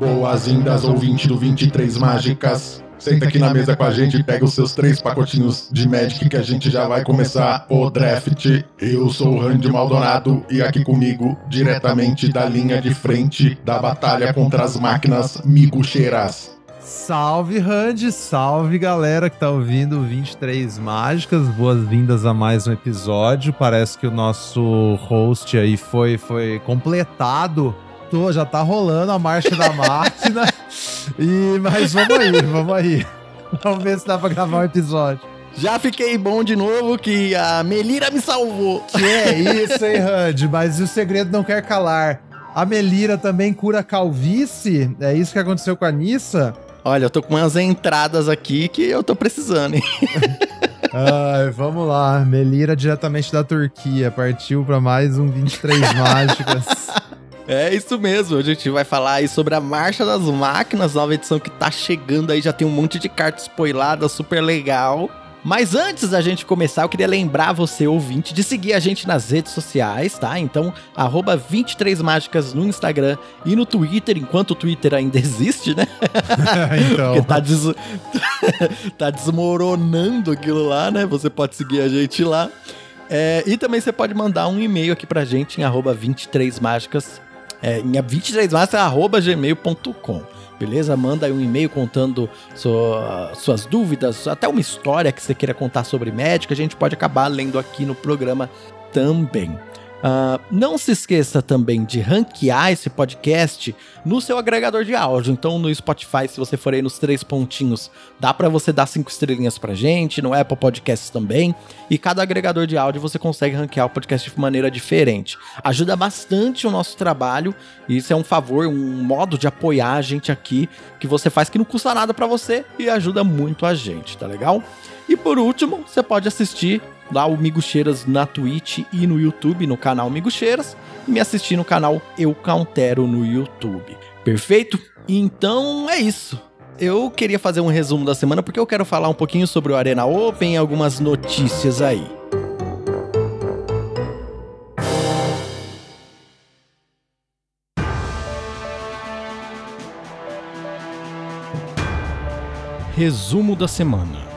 Boas-vindas, ouvinte do 23 Mágicas. Senta aqui na mesa com a gente e pega os seus três pacotinhos de Magic que a gente já vai começar o draft. Eu sou o Randy Maldonado e aqui comigo, diretamente da linha de frente da batalha contra as máquinas migucheiras. Salve Randy, salve galera que tá ouvindo 23 Mágicas, boas-vindas a mais um episódio. Parece que o nosso host aí foi, foi completado tô, já tá rolando a marcha da máquina. e, mas vamos aí, vamos aí. Vamos ver se dá pra gravar um episódio. Já fiquei bom de novo que a Melira me salvou. Que é isso, hein, Randy? Mas o segredo não quer calar. A Melira também cura calvície? É isso que aconteceu com a Nissa? Olha, eu tô com umas entradas aqui que eu tô precisando, hein? Ai, vamos lá. Melira diretamente da Turquia. Partiu para mais um 23 Mágicas. É isso mesmo, a gente vai falar aí sobre a Marcha das Máquinas, nova edição que tá chegando aí, já tem um monte de cartas spoiladas, super legal. Mas antes da gente começar, eu queria lembrar você, ouvinte, de seguir a gente nas redes sociais, tá? Então, arroba 23mágicas no Instagram e no Twitter, enquanto o Twitter ainda existe, né? então. Porque tá, des... tá desmoronando aquilo lá, né? Você pode seguir a gente lá. É, e também você pode mandar um e-mail aqui pra gente em arroba 23mágicas é, em 23massa.gmail.com. Beleza? Manda aí um e-mail contando sua, suas dúvidas, até uma história que você queira contar sobre médico, a gente pode acabar lendo aqui no programa também. Uh, não se esqueça também de ranquear esse podcast no seu agregador de áudio. Então, no Spotify, se você for aí nos três pontinhos, dá para você dar cinco estrelinhas pra gente, no Apple Podcasts também. E cada agregador de áudio você consegue ranquear o podcast de maneira diferente. Ajuda bastante o nosso trabalho. E isso é um favor, um modo de apoiar a gente aqui que você faz que não custa nada para você e ajuda muito a gente, tá legal? E por último, você pode assistir lá o Cheiras na Twitch e no YouTube, no canal Migo Cheiras, e me assistir no canal Eu Countero no YouTube. Perfeito? Então é isso. Eu queria fazer um resumo da semana porque eu quero falar um pouquinho sobre o Arena Open e algumas notícias aí. Resumo da semana.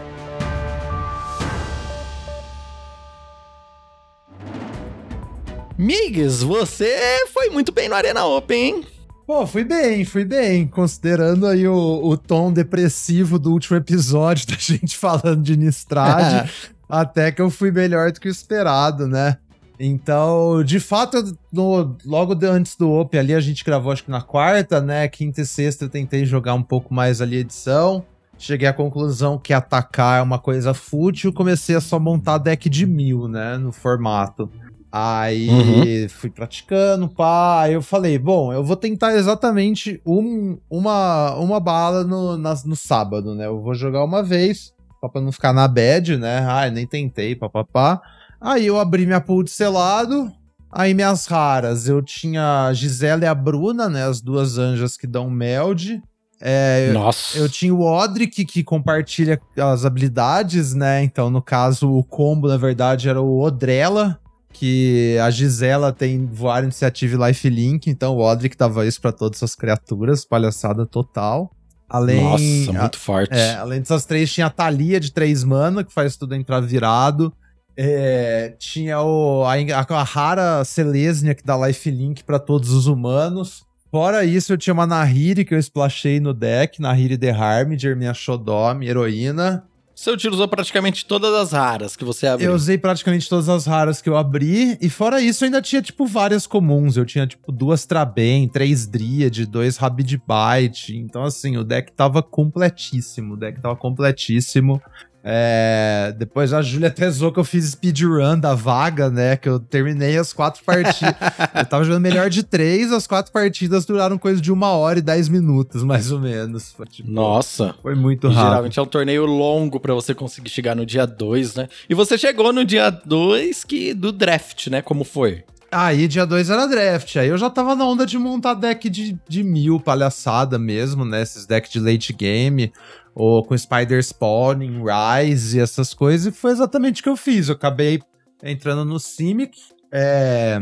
Migs, você foi muito bem no Arena Open, hein? Pô, fui bem, fui bem. Considerando aí o, o tom depressivo do último episódio da gente falando de Nistrad, até que eu fui melhor do que o esperado, né? Então, de fato, no, logo antes do Open ali, a gente gravou acho que na quarta, né? Quinta e sexta eu tentei jogar um pouco mais ali a edição. Cheguei à conclusão que atacar é uma coisa fútil, comecei a só montar deck de mil, né? No formato. Aí uhum. fui praticando, pá. Aí eu falei, bom, eu vou tentar exatamente um, uma, uma bala no, na, no sábado, né? Eu vou jogar uma vez, pra não ficar na bad, né? Ai, nem tentei, papapá. Aí eu abri minha pool de selado. Aí minhas raras, eu tinha a Gisela e a Bruna, né? As duas anjas que dão meld. É, Nossa. Eu, eu, tinha o Odric que compartilha as habilidades, né? Então, no caso, o combo, na verdade, era o Odrela, que a Gisela tem voar iniciativa e lifelink, então o Odric dava isso para todas as criaturas, palhaçada total. Além, Nossa, muito forte. É, além dessas três, tinha a Thalia de três mana, que faz tudo entrar virado. É, tinha o, a, a rara Selesnia, que dá lifelink para todos os humanos. Fora isso, eu tinha uma Nahiri que eu splashei no deck, Nahiri The Harminger, minha Shodom, heroína. Você utilizou praticamente todas as raras que você abriu. Eu usei praticamente todas as raras que eu abri. E fora isso, eu ainda tinha, tipo, várias comuns. Eu tinha, tipo, duas Traben, três Dryad, dois Rabid Bite. Então, assim, o deck tava completíssimo. O deck tava completíssimo. É, depois a Júlia até zoou que eu fiz speedrun da vaga, né? Que eu terminei as quatro partidas. eu tava jogando melhor de três, as quatro partidas duraram coisa de uma hora e dez minutos, mais ou menos. Foi, tipo, Nossa! Foi muito rápido. Geralmente é um torneio longo para você conseguir chegar no dia dois, né? E você chegou no dia dois que do draft, né? Como foi? Aí, dia 2 era draft. Aí eu já tava na onda de montar deck de, de mil, palhaçada mesmo, né? Esses decks de late game ou com Spider Spawning, Rise e essas coisas, e foi exatamente o que eu fiz. Eu acabei entrando no Simic, é,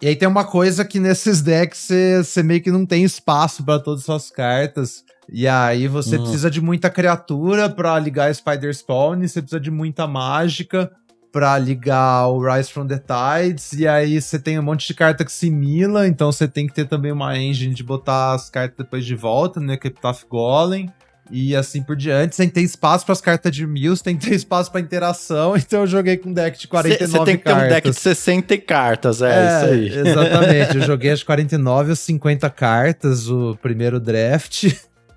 E aí tem uma coisa que nesses decks você meio que não tem espaço para todas as suas cartas. E aí você hum. precisa de muita criatura para ligar Spider Spawn, você precisa de muita mágica para ligar o Rise from the Tides, e aí você tem um monte de carta que simila, então você tem que ter também uma engine de botar as cartas depois de volta, né, Epitaph Golem, e assim por diante. Sem ter espaço para as cartas de Mills, tem que ter espaço para interação, então eu joguei com um deck de 49 cartas. Você tem que cartas. ter um deck de 60 cartas, é, é isso aí. Exatamente, eu joguei as 49 ou 50 cartas, o primeiro draft,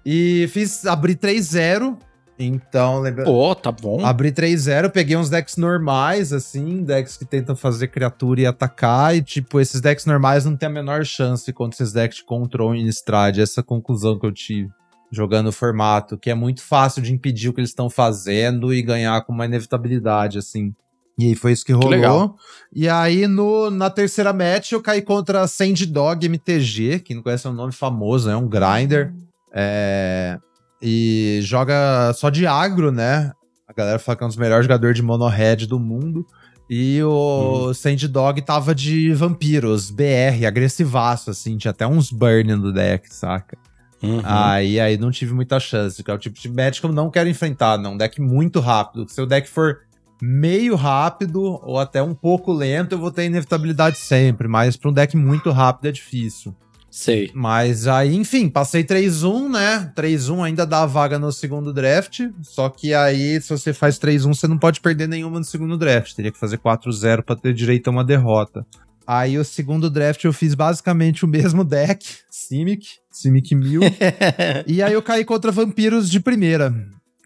e fiz, abri 3-0, então, lembra. Pô, tá bom. Abri 3-0, peguei uns decks normais, assim, decks que tentam fazer criatura e atacar, e tipo, esses decks normais não tem a menor chance contra esses decks de control em Strade. Essa é conclusão que eu tive jogando o formato, que é muito fácil de impedir o que eles estão fazendo e ganhar com uma inevitabilidade, assim. E aí foi isso que rolou. Que legal. E aí, no, na terceira match, eu caí contra Sand Dog MTG, que não conhece é um nome famoso, é um grinder. É e joga só de agro, né? A galera fala que é um dos melhores jogadores de mono red do mundo. E o hum. Sand Dog tava de vampiros, BR, agressivaço, assim, tinha até uns burn no deck, saca? Uhum. Aí, aí não tive muita chance, que é o tipo de match que eu não quero enfrentar, não. Um deck muito rápido. Se o deck for meio rápido ou até um pouco lento, eu vou ter inevitabilidade sempre, mas para um deck muito rápido é difícil. Sei. Mas aí, enfim, passei 3-1, né? 3-1 ainda dá a vaga no segundo draft. Só que aí, se você faz 3-1, você não pode perder nenhuma no segundo draft. Teria que fazer 4-0 pra ter direito a uma derrota. Aí o segundo draft eu fiz basicamente o mesmo deck, Simic, Simic 1000. e aí eu caí contra vampiros de primeira.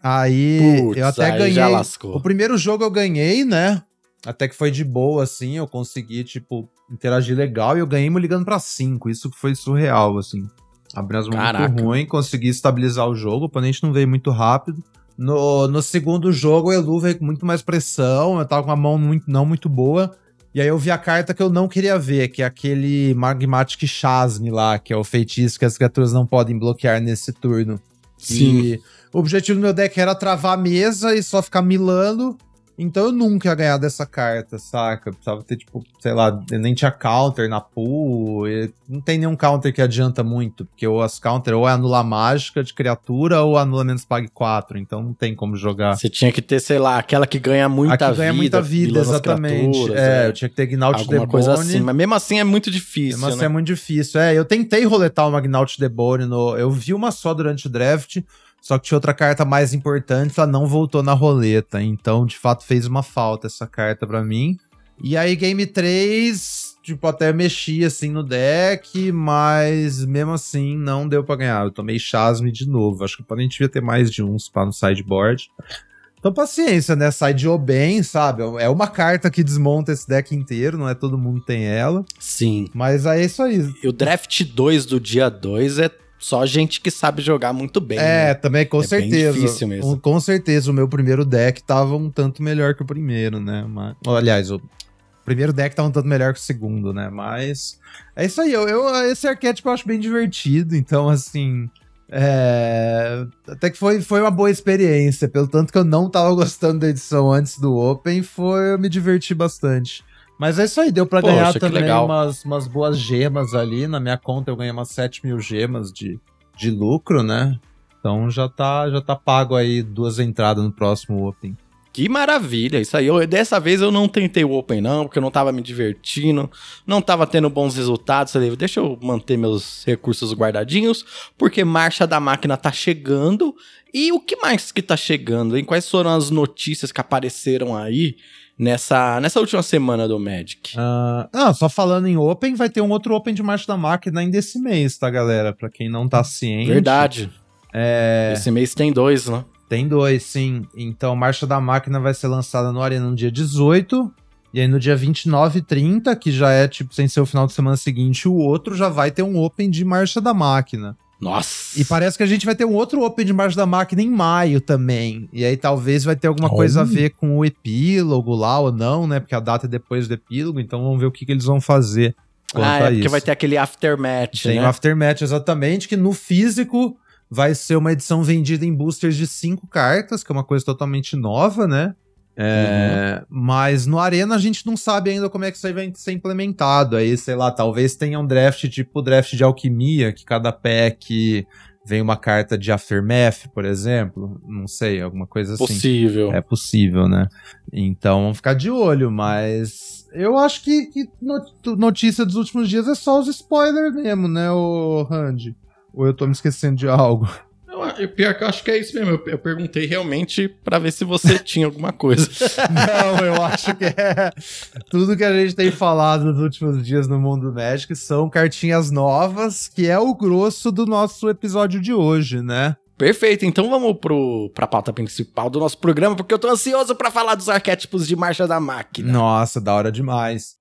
Aí Puts, eu até aí ganhei. O primeiro jogo eu ganhei, né? Até que foi de boa, assim, eu consegui, tipo, interagir legal e eu ganhei me ligando para 5. Isso foi surreal, assim. Abri as mãos muito ruim, consegui estabilizar o jogo, o oponente não veio muito rápido. No, no segundo jogo, o Elu veio com muito mais pressão, eu tava com uma mão muito, não muito boa. E aí eu vi a carta que eu não queria ver, que é aquele Magmatic Chasme lá, que é o feitiço que as criaturas não podem bloquear nesse turno. Sim. E o objetivo do meu deck era travar a mesa e só ficar milando. Então eu nunca ia ganhar dessa carta, saca? Precisava ter, tipo, sei lá, nem tinha counter na pool. não tem nenhum counter que adianta muito, porque ou as counter ou é anular mágica de criatura ou anula menos pague 4. Então não tem como jogar. Você tinha que ter, sei lá, aquela que ganha muita a que vida. ganha muita vida, exatamente. É, é, eu tinha que ter Gnaut Alguma Debone. coisa assim, mas mesmo assim é muito difícil. Mesmo assim né? é muito difícil. É, eu tentei roletar uma Gnaut Debone no. Eu vi uma só durante o draft. Só que tinha outra carta mais importante, ela não voltou na roleta. Então, de fato, fez uma falta essa carta para mim. E aí, game 3, tipo, até mexi assim no deck, mas mesmo assim não deu para ganhar. Eu tomei Chasme de novo. Acho que o oponente devia ter mais de uns para no sideboard. Então, paciência, né? Sideou bem, sabe? É uma carta que desmonta esse deck inteiro, não é todo mundo tem ela. Sim. Mas é isso aí. E o draft 2 do dia 2 é só gente que sabe jogar muito bem. É, né? também, com é certeza. Bem difícil mesmo. com certeza, o meu primeiro deck tava um tanto melhor que o primeiro, né? Mas, aliás, o primeiro deck tava um tanto melhor que o segundo, né? Mas é isso aí. Eu, eu esse arquétipo eu acho bem divertido, então, assim. É... Até que foi, foi uma boa experiência. Pelo tanto que eu não tava gostando da edição antes do Open, foi eu me diverti bastante. Mas é isso aí, deu pra Poxa, ganhar também umas, umas boas gemas ali. Na minha conta eu ganhei umas 7 mil gemas de, de lucro, né? Então já tá, já tá pago aí duas entradas no próximo Open. Que maravilha, isso aí. Eu, dessa vez eu não tentei o Open, não, porque eu não tava me divertindo, não tava tendo bons resultados. Falei, deixa eu manter meus recursos guardadinhos, porque marcha da máquina tá chegando. E o que mais que tá chegando, hein? Quais foram as notícias que apareceram aí nessa, nessa última semana do Magic? Uh, ah, só falando em Open, vai ter um outro Open de Marcha da Máquina ainda esse mês, tá, galera? Pra quem não tá ciente. Verdade. É... Esse mês tem dois, né? Tem dois, sim. Então, Marcha da Máquina vai ser lançada no Arena no dia 18. E aí no dia 29 e 30, que já é tipo sem ser o final de semana seguinte, o outro já vai ter um Open de Marcha da Máquina. Nossa! E parece que a gente vai ter um outro Open de Marcha da Máquina em maio também. E aí talvez vai ter alguma oh. coisa a ver com o epílogo lá ou não, né? Porque a data é depois do epílogo, então vamos ver o que, que eles vão fazer. Ah, é porque vai ter aquele aftermatch, Tem né? o um aftermatch, exatamente, que no físico vai ser uma edição vendida em boosters de cinco cartas, que é uma coisa totalmente nova, né? É, uhum. Mas no Arena a gente não sabe ainda como é que isso aí vai ser implementado. Aí, sei lá, talvez tenha um draft tipo draft de alquimia, que cada pack vem uma carta de Aftermath, por exemplo. Não sei, alguma coisa assim. Possível. É possível, né? Então vamos ficar de olho, mas eu acho que, que notícia dos últimos dias é só os spoilers mesmo, né, o Randy? Ou eu tô me esquecendo de algo? Eu, pior que eu acho que é isso mesmo. Eu, eu perguntei realmente para ver se você tinha alguma coisa. Não, eu acho que é. Tudo que a gente tem falado nos últimos dias no mundo Magic são cartinhas novas, que é o grosso do nosso episódio de hoje, né? Perfeito, então vamos pro, pra pauta principal do nosso programa, porque eu tô ansioso para falar dos arquétipos de marcha da máquina. Nossa, da hora demais.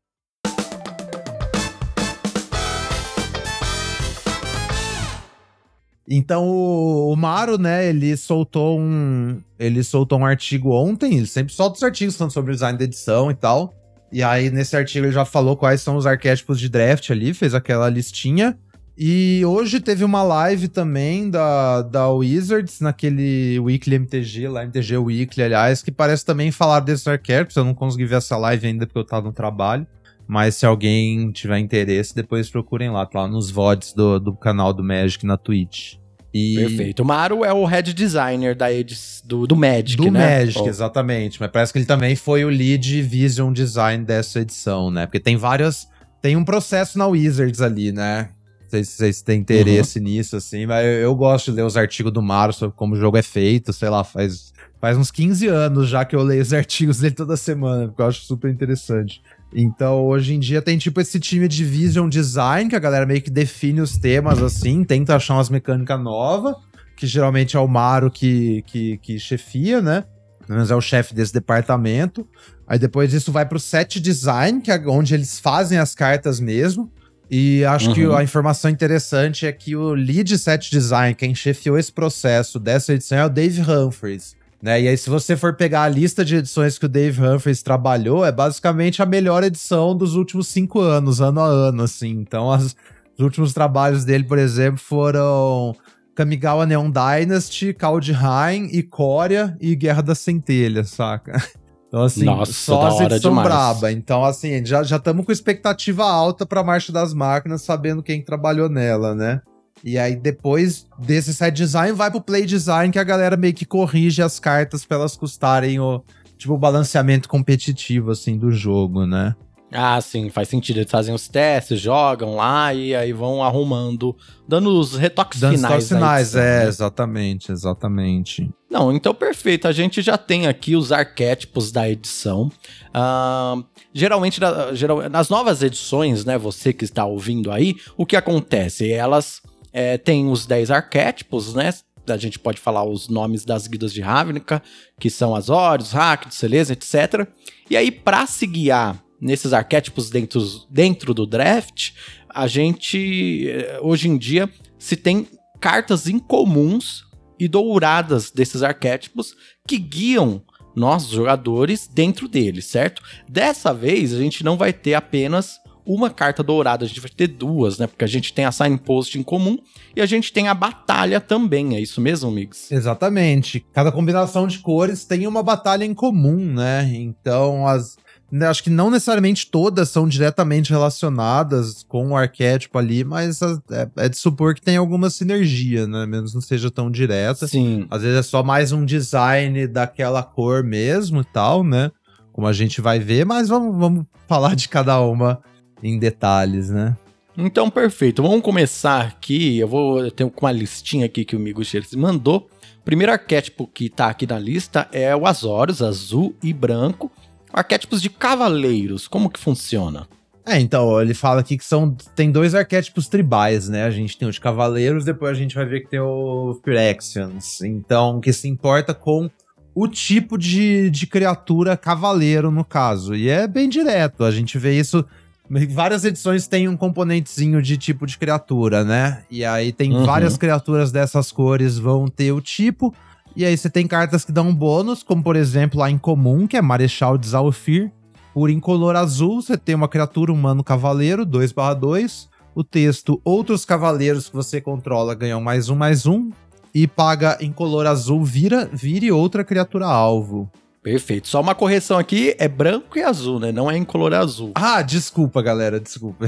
Então o, o Maro, né, ele soltou um. Ele soltou um artigo ontem, ele sempre solta os artigos falando sobre o design da edição e tal. E aí, nesse artigo, ele já falou quais são os arquétipos de draft ali, fez aquela listinha. E hoje teve uma live também da, da Wizards, naquele Weekly MTG, lá MTG Weekly, aliás, que parece também falar desses arquétipos. Eu não consegui ver essa live ainda porque eu tava no trabalho. Mas se alguém tiver interesse, depois procurem lá, tá lá nos VODs do, do canal do Magic na Twitch. E... Perfeito. O Maru é o head designer da edis, do, do Magic, do né? Do Magic, oh. exatamente. Mas parece que ele também foi o lead vision design dessa edição, né? Porque tem várias. Tem um processo na Wizards ali, né? Não sei se vocês têm interesse uhum. nisso, assim, mas eu, eu, gosto de ler os artigos do Maru sobre como o jogo é feito, sei lá, faz, faz uns 15 anos já que eu leio os artigos dele toda semana, porque eu acho super interessante. Então, hoje em dia tem tipo esse time de vision design, que a galera meio que define os temas assim, tenta achar umas mecânicas novas, que geralmente é o Maro que, que, que chefia, né? Pelo menos é o chefe desse departamento. Aí depois isso vai pro set design, que é onde eles fazem as cartas mesmo. E acho uhum. que a informação interessante é que o lead set design, quem chefiou esse processo dessa edição é o Dave Humphries. Né? E aí, se você for pegar a lista de edições que o Dave Humphries trabalhou, é basicamente a melhor edição dos últimos cinco anos, ano a ano, assim. Então, as, os últimos trabalhos dele, por exemplo, foram Kamigawa Neon Dynasty, Kaldheim, Ikoria e Guerra da Centelha, saca? Então, assim, Nossa, só as edição braba. Então, assim, já estamos com expectativa alta pra Marcha das Máquinas, sabendo quem trabalhou nela, né? E aí, depois desse set design, vai pro play design, que a galera meio que corrige as cartas pra elas custarem o, tipo, o balanceamento competitivo, assim, do jogo, né? Ah, sim, faz sentido. Eles fazem os testes, jogam lá e aí vão arrumando, dando os retoques dando finais. Os finais, é, né? exatamente, exatamente. Não, então perfeito. A gente já tem aqui os arquétipos da edição. Uh, geralmente, na, geral, nas novas edições, né, você que está ouvindo aí, o que acontece? Elas é, tem os 10 arquétipos, né? A gente pode falar os nomes das guidas de Ravnica, que são Azorius, Rakdos, Celeza, etc. E aí, para se guiar nesses arquétipos dentro, dentro do draft, a gente, eh, hoje em dia, se tem cartas incomuns e douradas desses arquétipos que guiam nós, jogadores, dentro deles, certo? Dessa vez, a gente não vai ter apenas uma carta dourada, a gente vai ter duas, né? Porque a gente tem a signpost em comum e a gente tem a batalha também, é isso mesmo, Migs? Exatamente. Cada combinação de cores tem uma batalha em comum, né? Então, as né, acho que não necessariamente todas são diretamente relacionadas com o arquétipo ali, mas é, é, de supor que tem alguma sinergia, né? Menos não seja tão direta. Sim. Às vezes é só mais um design daquela cor mesmo e tal, né? Como a gente vai ver, mas vamos, vamos falar de cada uma em detalhes, né? Então, perfeito. Vamos começar aqui. Eu vou ter uma listinha aqui que o Migo Cheires mandou. O primeiro arquétipo que tá aqui na lista é o Azorius, azul e branco. Arquétipos de cavaleiros, como que funciona? É, então, ele fala aqui que são tem dois arquétipos tribais, né? A gente tem o de cavaleiros, depois a gente vai ver que tem o Phyrexians. Então, que se importa com o tipo de, de criatura cavaleiro, no caso. E é bem direto, a gente vê isso Várias edições têm um componentezinho de tipo de criatura, né? E aí tem uhum. várias criaturas dessas cores vão ter o tipo. E aí você tem cartas que dão bônus, como por exemplo a incomum, que é Marechal de Zalfir. Por incolor azul, você tem uma criatura humano cavaleiro, 2/2. O texto: Outros cavaleiros que você controla ganham mais um, mais um. E paga em color azul, vira, vire outra criatura alvo. Perfeito. Só uma correção aqui, é branco e azul, né? Não é incolor azul. Ah, desculpa, galera, desculpa.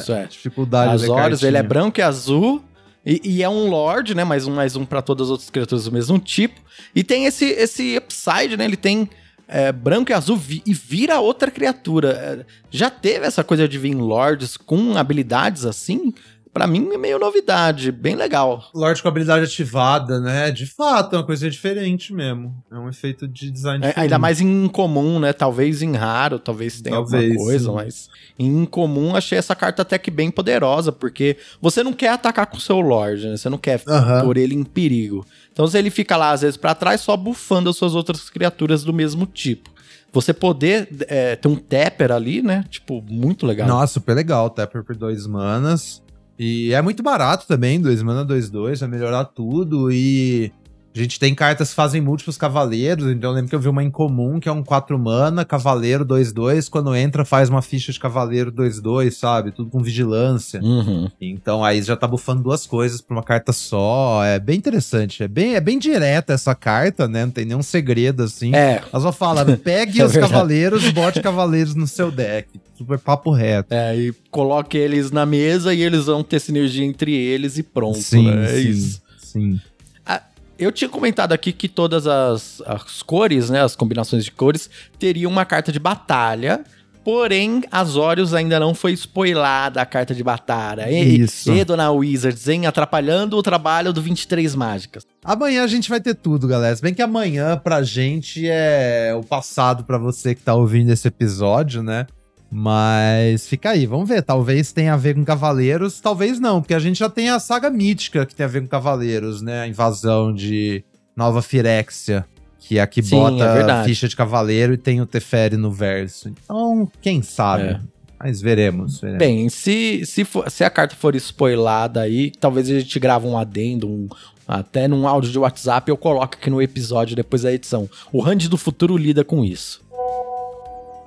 Isso, é. Dificuldade As olhos, ele é branco e azul. E, e é um Lorde, né? Mais um, mais um pra todas as outras criaturas do mesmo tipo. E tem esse, esse upside, né? Ele tem é, branco e azul vi- e vira outra criatura. É, já teve essa coisa de vir Lords com habilidades assim? Pra mim é meio novidade, bem legal. Lorde com habilidade ativada, né? De fato, é uma coisa diferente mesmo. É um efeito de design É, diferente. ainda mais em incomum, né? Talvez em raro, talvez tenha Talvez, alguma coisa, sim. mas em incomum achei essa carta até que bem poderosa, porque você não quer atacar com o seu Lorde, né? Você não quer Aham. pôr ele em perigo. Então se ele fica lá às vezes pra trás, só bufando as suas outras criaturas do mesmo tipo. Você poder é, ter um Tapper ali, né? Tipo, muito legal. Nossa, super legal. Tapper por dois manas. E é muito barato também, 2 mana, 2, 2, vai melhorar tudo. E a gente tem cartas que fazem múltiplos cavaleiros. Então eu lembro que eu vi uma incomum que é um 4 mana, cavaleiro 2, 2. Quando entra, faz uma ficha de cavaleiro 2, 2, sabe? Tudo com vigilância. Uhum. Então aí já tá bufando duas coisas pra uma carta só. É bem interessante. É bem, é bem direta essa carta, né? Não tem nenhum segredo assim. É, Ela só fala: pegue É os verdade. cavaleiros, bote cavaleiros no seu deck. Super papo reto. é, e coloque eles na mesa e eles vão ter sinergia entre eles e pronto, sim, né? É sim, isso. sim. Eu tinha comentado aqui que todas as, as cores, né, as combinações de cores, teriam uma carta de batalha. Porém, Azorius ainda não foi spoilada a carta de batalha. E, Isso. e Dona Wizards, hein? Atrapalhando o trabalho do 23 Mágicas. Amanhã a gente vai ter tudo, galera. Se bem que amanhã pra gente é o passado pra você que tá ouvindo esse episódio, né? Mas fica aí, vamos ver. Talvez tenha a ver com Cavaleiros, talvez não, porque a gente já tem a saga mítica que tem a ver com Cavaleiros, né? A invasão de Nova Firexia, que é a que Sim, é bota verdade. ficha de Cavaleiro e tem o Teferi no verso. Então, quem sabe? É. Mas veremos, veremos. Bem, se, se, for- se a carta for spoilada aí, talvez a gente grave um adendo, um- até num áudio de WhatsApp eu coloco aqui no episódio depois da edição. O Hand do Futuro lida com isso.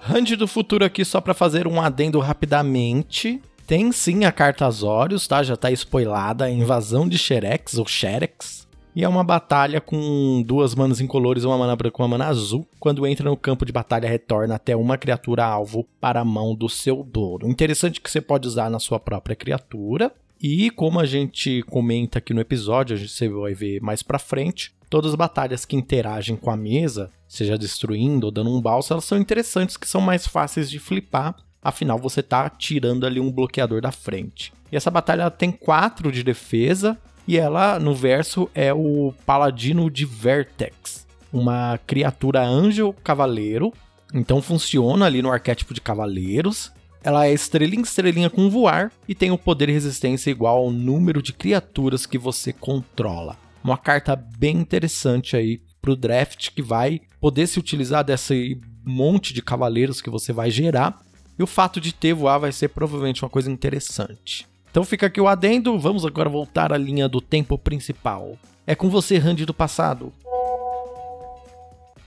Hand do Futuro aqui só pra fazer um adendo rapidamente. Tem sim a carta Azorius, tá? Já tá spoilada, a invasão de Xerex ou Xerex. E é uma batalha com duas manas incolores, uma mana branca e uma mana azul. Quando entra no campo de batalha, retorna até uma criatura alvo para a mão do seu dono. Interessante que você pode usar na sua própria criatura. E como a gente comenta aqui no episódio, a gente vai ver mais pra frente, todas as batalhas que interagem com a mesa, seja destruindo ou dando um balso, elas são interessantes, que são mais fáceis de flipar. Afinal, você tá tirando ali um bloqueador da frente. E essa batalha ela tem 4 de defesa, e ela, no verso, é o Paladino de Vertex. Uma criatura anjo cavaleiro. Então funciona ali no arquétipo de cavaleiros. Ela é estrelinha estrelinha com voar e tem o poder e resistência igual ao número de criaturas que você controla. Uma carta bem interessante aí pro draft que vai poder se utilizar desse monte de cavaleiros que você vai gerar. E o fato de ter voar vai ser provavelmente uma coisa interessante. Então fica aqui o adendo, vamos agora voltar à linha do tempo principal. É com você, Randy do passado.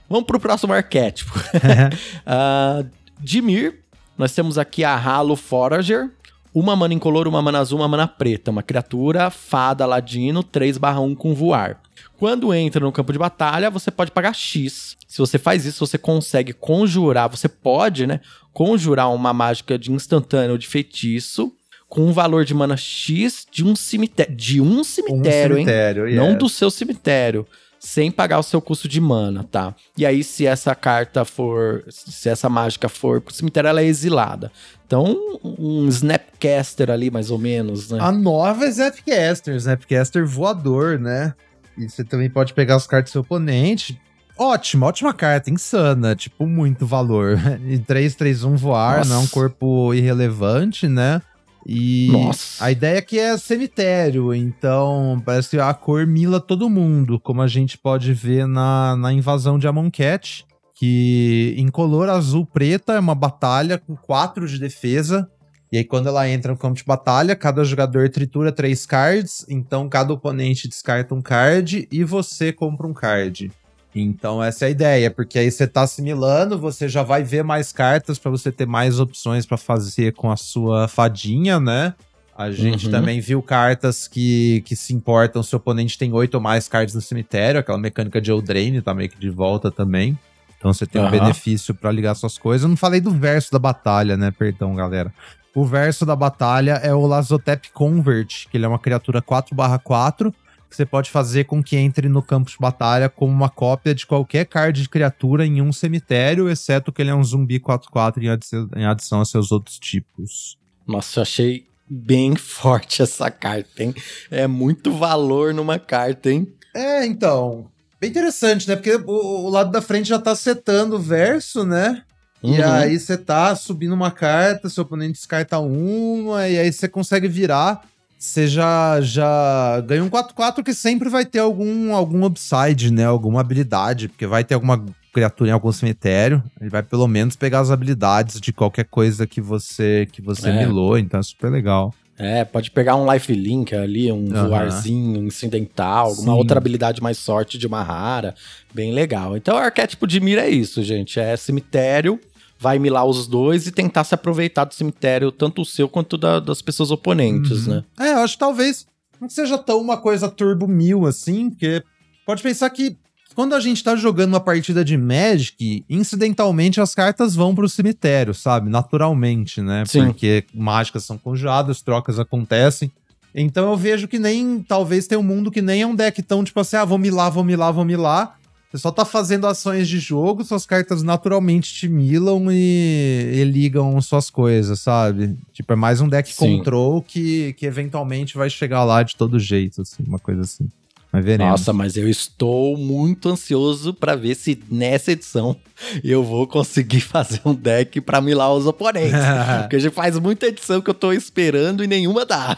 Vamos pro próximo arquétipo. Ah, Dimir, nós temos aqui a Halo Forager. Uma mana incolor, uma mana azul, uma mana preta. Uma criatura, fada, ladino, 3/1 com voar. Quando entra no campo de batalha, você pode pagar X. Se você faz isso, você consegue conjurar. Você pode, né? Conjurar uma mágica de instantâneo ou de feitiço com um valor de mana X de um cemitério. De um cemitério, hein? cemitério Não yes. do seu cemitério. Sem pagar o seu custo de mana, tá? E aí, se essa carta for. Se essa mágica for pro cemitério, ela é exilada. Então, um Snapcaster ali, mais ou menos, né? A nova é Zapcaster, Zapcaster voador, né? E você também pode pegar as cartas do seu oponente. Ótima, ótima carta, insana, tipo, muito valor. E 3, 3, 1 voar, Nossa. não é um corpo irrelevante, né? E Nossa. a ideia aqui é cemitério, então parece que a cor mila todo mundo, como a gente pode ver na, na invasão de Amonkhet, que em color azul preta é uma batalha com 4 de defesa, e aí, quando ela entra no campo de batalha, cada jogador tritura três cards, então cada oponente descarta um card e você compra um card. Então, essa é a ideia, porque aí você tá assimilando, você já vai ver mais cartas pra você ter mais opções pra fazer com a sua fadinha, né? A gente Uhum. também viu cartas que, que se importam se o oponente tem oito ou mais cards no cemitério, aquela mecânica de Eldraine tá meio que de volta também. Então você tem um Aham. benefício pra ligar suas coisas. Eu não falei do verso da batalha, né? Perdão, galera. O verso da batalha é o Lazotep Convert, que ele é uma criatura 4/4 que você pode fazer com que entre no campo de batalha como uma cópia de qualquer card de criatura em um cemitério, exceto que ele é um zumbi 4/4 em, adição- a seus outros tipos. Nossa, eu achei bem forte essa carta, hein? É muito valor numa carta, hein? É, então. Bem interessante, né? Porque o, o lado da frente já tá setando o verso, né? E Uhum. aí você tá subindo uma carta, seu oponente descarta uma, e aí você consegue virar. Você já, já ganha um 4-4 que sempre vai ter algum, algum upside, né? Alguma habilidade, porque vai ter alguma criatura em algum cemitério. Ele vai pelo menos pegar as habilidades de qualquer coisa que você que você É. milou, então é super legal. É, pode pegar um lifelink ali, um voarzinho incidental, alguma outra habilidade mais sorte de uma rara. Bem legal. Então o arquétipo de mira é isso, gente. É cemitério, vai milar os dois e tentar se aproveitar do cemitério, tanto o seu quanto da- das pessoas oponentes, Uhum. né? É, eu acho que talvez não seja tão uma coisa turbo mil assim, porque pode pensar que quando a gente tá jogando uma partida de Magic, incidentalmente as cartas vão pro cemitério, sabe? Naturalmente, né? Sim. Porque mágicas são conjuradas, trocas acontecem. Então eu vejo que nem, talvez tenha um mundo que nem é um deck tão tipo assim, ah, vou milar, vou milar, vou milar. Você só tá fazendo ações de jogo, suas cartas naturalmente te milam e, e ligam suas coisas, sabe? Tipo, é mais um deck Sim. control que, que eventualmente vai chegar lá de todo jeito, assim, uma coisa assim. Mas veremos. Nossa, mas eu estou muito ansioso pra ver se nessa edição eu vou conseguir fazer um deck pra milar os oponentes. Porque já faz muita edição que eu tô esperando e nenhuma dá.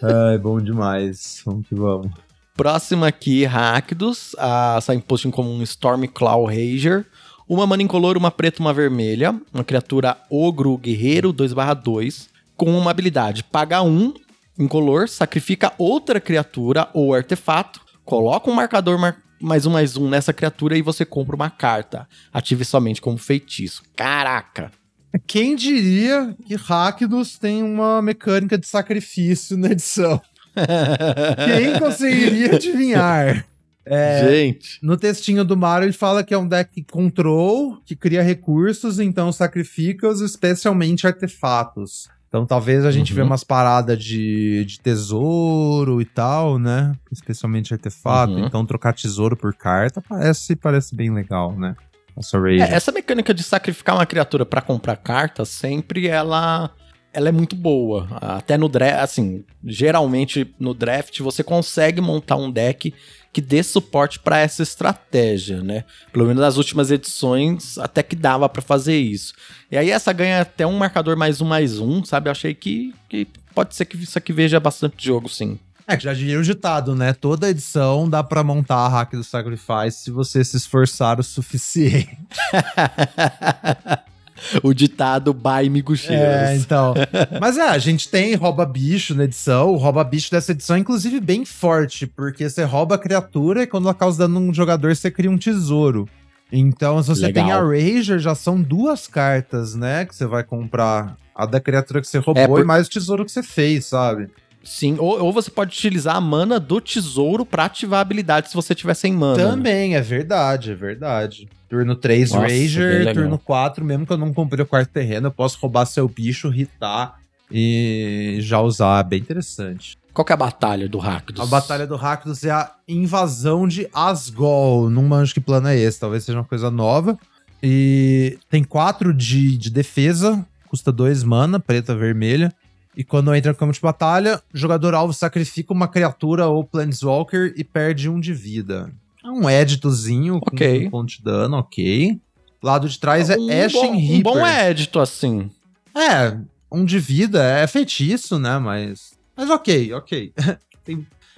Ai, bom demais. Vamos que vamos. Próximo aqui, Rakdos. A signposting como um Stormclaw Rager. Uma mana incolor, uma preta, uma vermelha. Uma criatura ogro guerreiro 2/2. Com uma habilidade: paga um incolor, sacrifica outra criatura ou artefato, coloca um marcador mar- mais um mais um nessa criatura e você compra uma carta. Ative somente como feitiço. Caraca! Quem diria que Rakdos tem uma mecânica de sacrifício na edição? Quem conseguiria adivinhar? É, Gente. No textinho do Mario, ele fala que é um deck control, que cria recursos, então sacrifica-os, especialmente artefatos. Então talvez a gente Uhum. vê umas paradas de, de tesouro e tal, né? Especialmente artefato. Uhum. Então trocar tesouro por carta parece, parece bem legal, né? É, essa mecânica de sacrificar uma criatura pra comprar carta, sempre ela ela é muito boa. Até no draft, assim, geralmente no draft você consegue montar um deck que dê suporte pra essa estratégia, né? Pelo menos nas últimas edições até que dava pra fazer isso. E aí essa ganha até um marcador mais um mais um, sabe? Eu achei que, que pode ser que isso aqui veja bastante jogo, sim. É, que já diria o ditado, né? Toda edição dá pra montar a hack do Sacrifice se você se esforçar o suficiente. o ditado by É, Miguxeiros. então. Mas é, a gente tem rouba bicho na edição. O rouba bicho dessa edição é inclusive bem forte, porque você rouba a criatura e quando ela causa dano num jogador, você cria um tesouro. Então, se você Legal. tem a Rager, já são duas cartas, né? Que você vai comprar. A da criatura que você roubou É, por- e mais o tesouro que você fez, sabe? Sim, ou, ou você pode utilizar a mana do tesouro pra ativar a habilidade se você tiver sem mana. Também, é verdade, é verdade. Turno 3, Nossa, bem Rager, legal. turno 4, mesmo que eu não comprei o quarto terreno, eu posso roubar seu bicho, hitar e já usar. Bem interessante. Qual que é a batalha do Rakdos? A Batalha do Rakdos é a invasão de Asgol. Não manjo que plano é esse, talvez seja uma coisa nova. E tem 4 de, de defesa, custa 2 mana, preta, vermelha. E quando entra no campo de batalha, o jogador alvo sacrifica uma criatura ou Planeswalker e perde um de vida. É um editozinho com Ok. um ponto de dano, ok. Lado de trás é um Ashen bom, um Reaper. bom édito, assim. É, um de vida é feitiço, né? Mas. Mas ok, ok.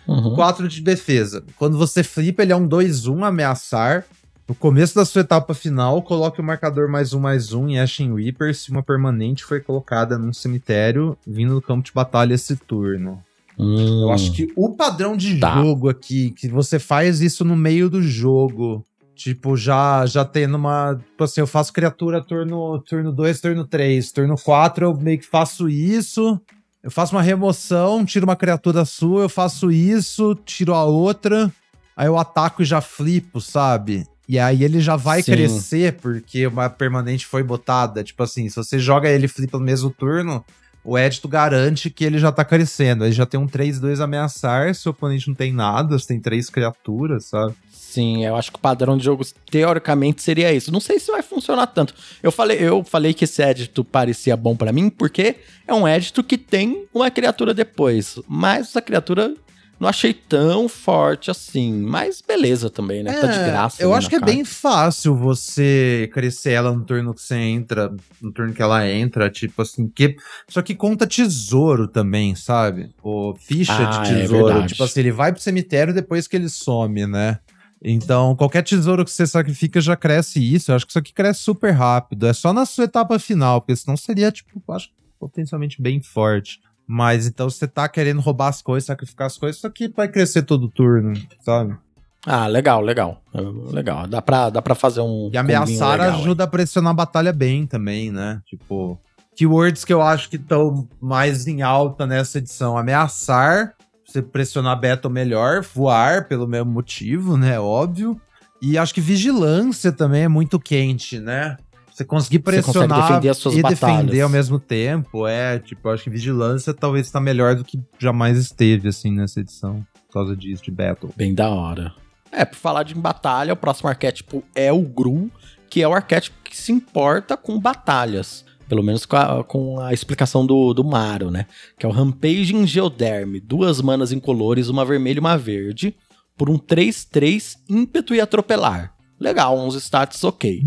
Uhum. 4 de defesa. Quando você flipa, ele é um 2-1 ameaçar. No começo da sua etapa final, coloque o marcador mais um mais um em Ashen Reaper se uma permanente foi colocada num cemitério vindo do campo de batalha esse turno. Hum. Eu acho que o padrão de Tá. jogo aqui, que você faz isso no meio do jogo. Tipo, já já tendo uma. Tipo assim, eu faço criatura turno 2, turno 2, turno 3. Turno 4 eu meio que faço isso. Eu faço uma remoção, tiro uma criatura sua, eu faço isso, tiro a outra. Aí eu ataco e já flipo, sabe? E aí ele já vai Sim. crescer porque uma permanente foi botada. Tipo assim, se você joga ele flipa no mesmo turno, o Edito garante que ele já tá crescendo. Aí já tem um 3-2 ameaçar, se o oponente não tem nada, você tem três criaturas, sabe? Sim, eu acho que o padrão de jogo, teoricamente, seria isso. Não sei se vai funcionar tanto. Eu falei, eu falei que esse édito parecia bom pra mim, porque é um édito que tem uma criatura depois. Mas essa criatura não achei tão forte assim. Mas beleza também, né? tá de graça. Eu acho que é carta. bem fácil você crescer ela no turno que você entra, no turno que ela entra, tipo assim, que só que conta tesouro também, sabe? Ou ficha Ah, de é tesouro, verdade. tipo assim, ele vai pro cemitério depois que ele some, né? Então, qualquer tesouro que você sacrifica já cresce isso. Eu acho que isso aqui cresce super rápido. É só na sua etapa final, porque senão seria, tipo, eu acho que potencialmente bem forte. Mas então você tá querendo roubar as coisas, sacrificar as coisas, isso aqui vai crescer todo turno, sabe? Ah, legal, legal. É, Legal. Dá pra, dá pra fazer um. E ameaçar legal, ajuda a pressionar a batalha bem também, né? Tipo, keywords que eu acho que estão mais em alta nessa edição. Ameaçar, você pressionar Battle melhor, voar pelo mesmo motivo, né? Óbvio. E acho que vigilância também é muito quente, né? Você conseguir Você consegue pressionar defender as suas e batalhas. defender ao mesmo tempo. É, tipo, eu acho que vigilância talvez tá melhor do que jamais esteve, assim, nessa edição. Por causa disso, de Battle. Bem da hora. É, por falar de batalha, o próximo arquétipo é o Gru, que é o arquétipo que se importa com batalhas. Pelo menos com a, com a explicação do, do Maro, né? Que é o Rampaging Geoderme. Duas manas incolores, uma vermelha e uma verde. Por um 3-3, ímpeto e atropelar. Legal, uns stats ok.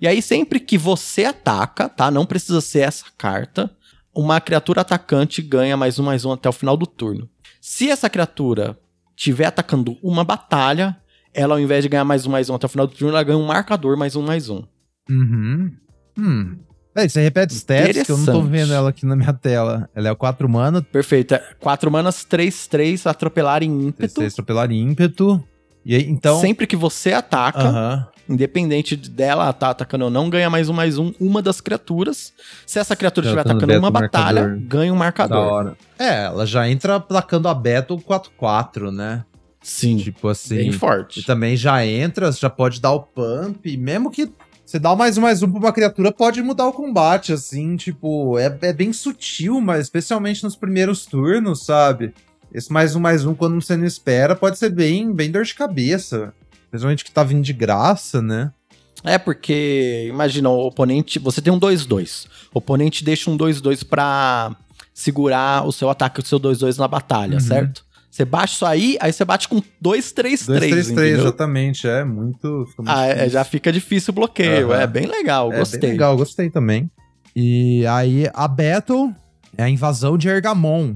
E aí, sempre que você ataca, tá? Não precisa ser essa carta. Uma criatura atacante ganha mais um, mais um até o final do turno. Se essa criatura estiver atacando uma batalha, ela ao invés de ganhar mais um, mais um até o final do turno, ela ganha um marcador mais um, mais um. Uhum. Hum. Peraí, você repete stats que eu não tô vendo ela aqui na minha tela. Ela é o 4 mana, Perfeito. 4 manas, 3-3, atropelar em ímpeto. 3 atropelar ímpeto. E aí, então. Sempre que você ataca, Aham. independente dela tá atacando ou não, ganha mais um, mais um, uma das criaturas. Se essa criatura estiver atacando uma batalha, marcador. ganha um Da marcador. hora. É, ela já entra atacando a Battle 4-4, né? Sim, Tipo assim. bem E forte. também já entra, já pode dar o pump. e Mesmo que você dá o mais um, mais um pra uma criatura, pode mudar o combate, assim. Tipo, é, é bem sutil, mas especialmente nos primeiros turnos, sabe? Esse mais um, mais um, quando você não espera, pode ser bem, bem dor de cabeça. Principalmente que tá vindo de graça, né? É porque, imagina, o oponente. Você tem um 2-2. O oponente deixa um 2-2 pra segurar o seu ataque, o seu 2-2 na batalha, Uhum. certo? Você baixa isso aí, aí você bate com 2-3-3. 2-3-3, entendeu? exatamente. É muito. Muito Ah, é, já fica difícil o bloqueio. Aham. É bem legal, É gostei. bem legal, gostei também. E aí, a Battle é a invasão de Ergamon,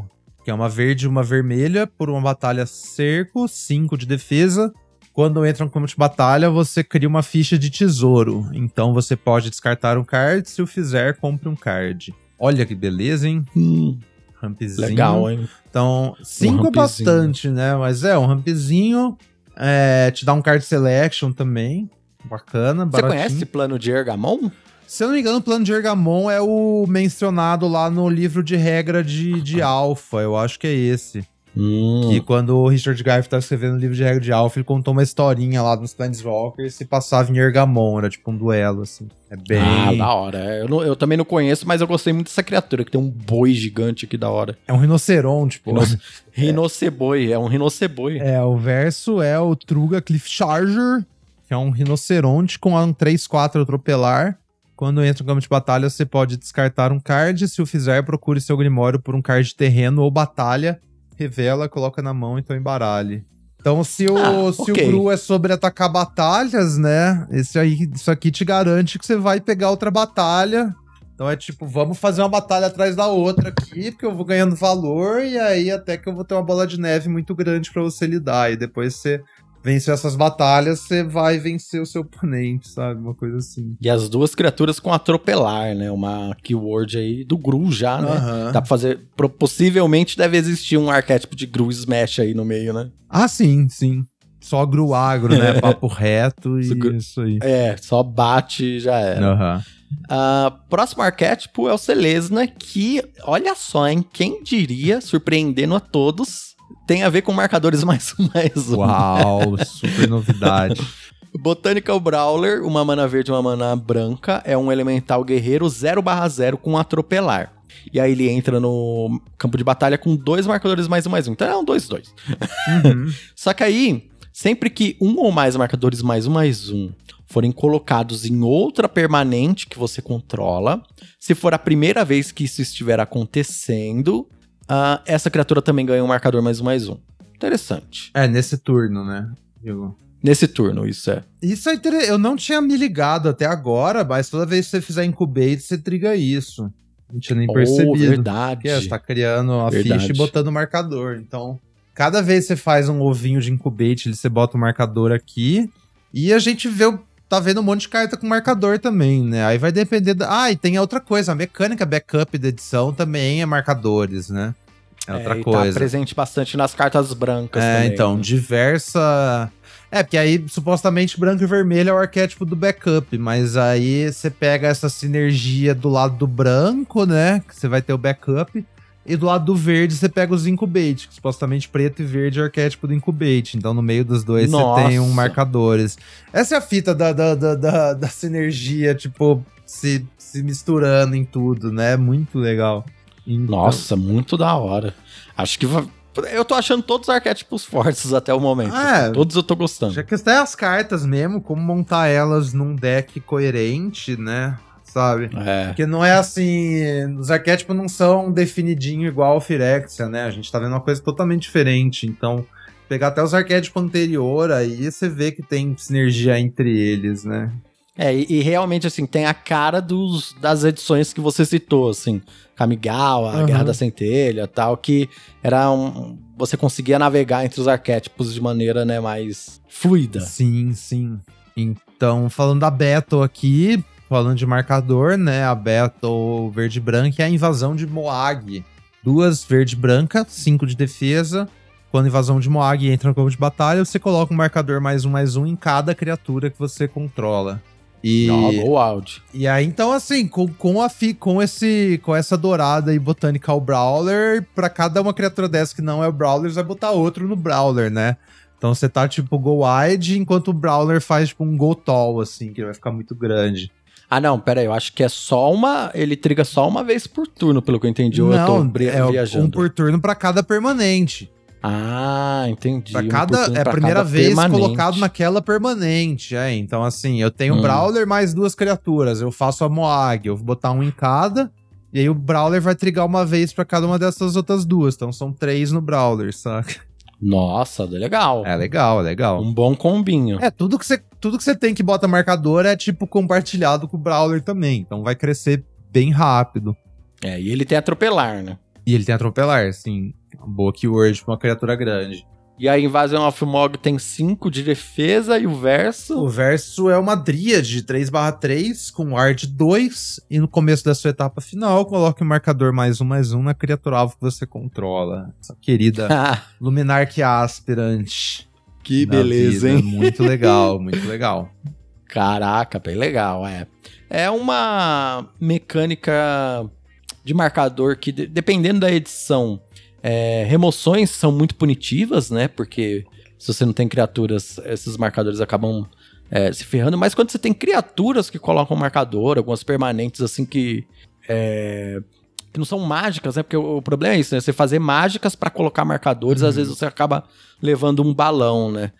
que é uma verde e uma vermelha por uma batalha cerco, 5 de defesa. Quando entra no campo de batalha, você cria uma ficha de tesouro. Então você pode descartar um card, se o fizer, compre um card. Olha que beleza, hein? Hum, Rampzinho. legal, hein? Então, 5 rampzinho. bastante, né? Mas é, um rampzinho. É, te dá um card selection também. Bacana, Você baratinho. conhece esse plano de Ergamon? Se eu não me engano, o plano de Ergamon é o mencionado lá no livro de regra de, de Alpha. Eu acho que é esse. Hum. Que quando o Richard Garfield tava escrevendo o livro de regra de Alpha, ele contou uma historinha lá dos Planeswalkers e se passava em Ergamon. Era tipo um duelo, assim. É bem. Ah, da hora. É, Eu, não- eu também não conheço, mas eu gostei muito dessa criatura, que tem um boi gigante aqui da hora. É um rinoceronte, pô. Rinoce- Rinoceboi, é um rinoceboi. É, o verso é o Truga Cliff Charger, que é um rinoceronte com um 3-4 atropelar. Quando entra no campo de batalha, você pode descartar um card. Se o fizer, procure seu Grimório por um card de terreno ou batalha. Revela, coloca na mão, então embaralhe. Então, se o, Ah, se ok. o Gru é sobre atacar batalhas, né? Esse aí, isso aqui te garante que você vai pegar outra batalha. Então é tipo, vamos fazer uma batalha atrás da outra aqui, porque eu vou ganhando valor, e aí até que eu vou ter uma bola de neve muito grande pra você lidar. E depois você venceu essas batalhas, você vai vencer o seu oponente, sabe? Uma coisa assim. E as duas criaturas com atropelar, né? Uma keyword aí do Gru já, né? Aham. Dá pra fazer. Possivelmente deve existir um arquétipo de Gru Smash aí no meio, né? Ah, sim, sim. Só Gru agro, né? Papo reto e Isso, Gru- isso aí. É, só bate e já era. Aham. Ah, próximo arquétipo é o Selesna, que, olha só, hein? Quem diria, surpreendendo a todos, tem a ver com marcadores mais um mais um. Uau, super novidade. Botanical Brawler, uma mana verde e uma mana branca, é um elemental guerreiro 0/0 com atropelar. E aí ele entra no campo de batalha com dois marcadores mais um mais um. Então é um 2-2. Uhum. Só que aí, sempre que um ou mais marcadores mais um mais um forem colocados em outra permanente que você controla, se for a primeira vez que isso estiver acontecendo, ah, essa criatura também ganha um marcador mais um mais um. Interessante. é, nesse turno, né? Eu- Nesse turno, isso é. Isso é interessante. Eu não tinha me ligado até agora, mas toda vez que você fizer incubate, você triga isso. Não tinha nem Oh, percebido. verdade. Porque você tá criando a Verdade. ficha e botando o marcador. Então, cada vez que você faz um ovinho de incubate, você bota o marcador aqui. E a gente vê, o- tá vendo um monte de carta com marcador também, né? Aí vai depender da. Ah, e tem outra coisa, a mecânica backup da edição também é marcadores, né? É outra e coisa. tá presente bastante nas cartas brancas É, também. então, diversa. É, porque aí supostamente branco e vermelho é o arquétipo do backup, mas aí você pega essa sinergia do lado do branco, né? Que você vai ter o backup. E do lado do verde você pega os incubate, que supostamente preto e verde é o arquétipo do incubate. Então no meio dos dois Nossa. você tem um marcadores. Essa é a fita da, da, da, da, da sinergia, tipo, se, se misturando em tudo, né? Muito legal. Então- Nossa, muito da hora. Acho que eu tô achando todos os arquétipos fortes até o momento. É. assim, todos eu tô gostando. Já que até as cartas mesmo, como montar elas num deck coerente, né? Sabe? É. Porque não é assim. Os arquétipos não são definidinho igual ao Firexia, né? A gente tá vendo uma coisa totalmente diferente. Então, pegar até os arquétipos anterior aí, você vê que tem sinergia entre eles, né? É, e, e realmente, assim, tem a cara dos, das edições que você citou, assim. Kamigawa, a Aham. Guerra da Centelha tal, que era um. Você conseguia navegar entre os arquétipos de maneira, né, mais fluida. Sim, sim. Então, falando da Battle aqui, falando de marcador, né? A Battle verde e branca é a invasão de Moag. Duas verde e branca, cinco de defesa. Quando a invasão de Moag entra no campo de batalha, você coloca um marcador mais um mais um em cada criatura que você controla. E, go out. e aí, então, assim, com, com, a fi, com, esse, com essa dourada e Botanical Brawler, pra cada uma criatura dessa que não é o Brawler, você vai botar outro no Brawler, né? Então você tá tipo go wide, enquanto o Brawler faz tipo um go tall, assim, que vai ficar muito grande. Ah, não, pera aí, eu acho que é só uma. Ele triga só uma vez por turno, pelo que eu entendi. ou eu tô é viajando. um por turno pra cada permanente. Ah, entendi. Pra um cada, turno é a primeira vez permanente. colocado naquela permanente, é. Então assim, eu tenho um Hum. Brawler mais duas criaturas, eu faço a Moag, eu vou botar um em cada, e aí o Brawler vai trigar uma vez pra cada uma dessas outras duas. Então são três no Brawler, saca? Nossa, legal. É legal, é legal. Um bom combinho. É, tudo que você tudo que você tem que bota marcador é tipo compartilhado com o Brawler também. Então vai crescer bem rápido. É, e ele tem atropelar, né? E ele tem atropelar, sim. Boa keyword pra uma criatura grande. E a Invasion of Mog tem 5 de defesa e o verso. O verso é uma dríade de 3/3 com ar de 2. E no começo da sua etapa final, coloque o marcador mais um mais um na criatura alvo que você controla. Essa querida Luminar que aspirante. Que beleza, vida. hein? Muito legal, muito legal. Caraca, bem legal, é. É uma mecânica de marcador que, de- dependendo da edição, é, remoções são muito punitivas, né? Porque se você não tem criaturas, esses marcadores acabam é, se ferrando. Mas quando você tem criaturas que colocam marcador, algumas permanentes assim que. é, que não são mágicas, né? Porque o, o problema é isso, né? Você fazer mágicas pra colocar marcadores, às vezes você acaba levando um balão, né?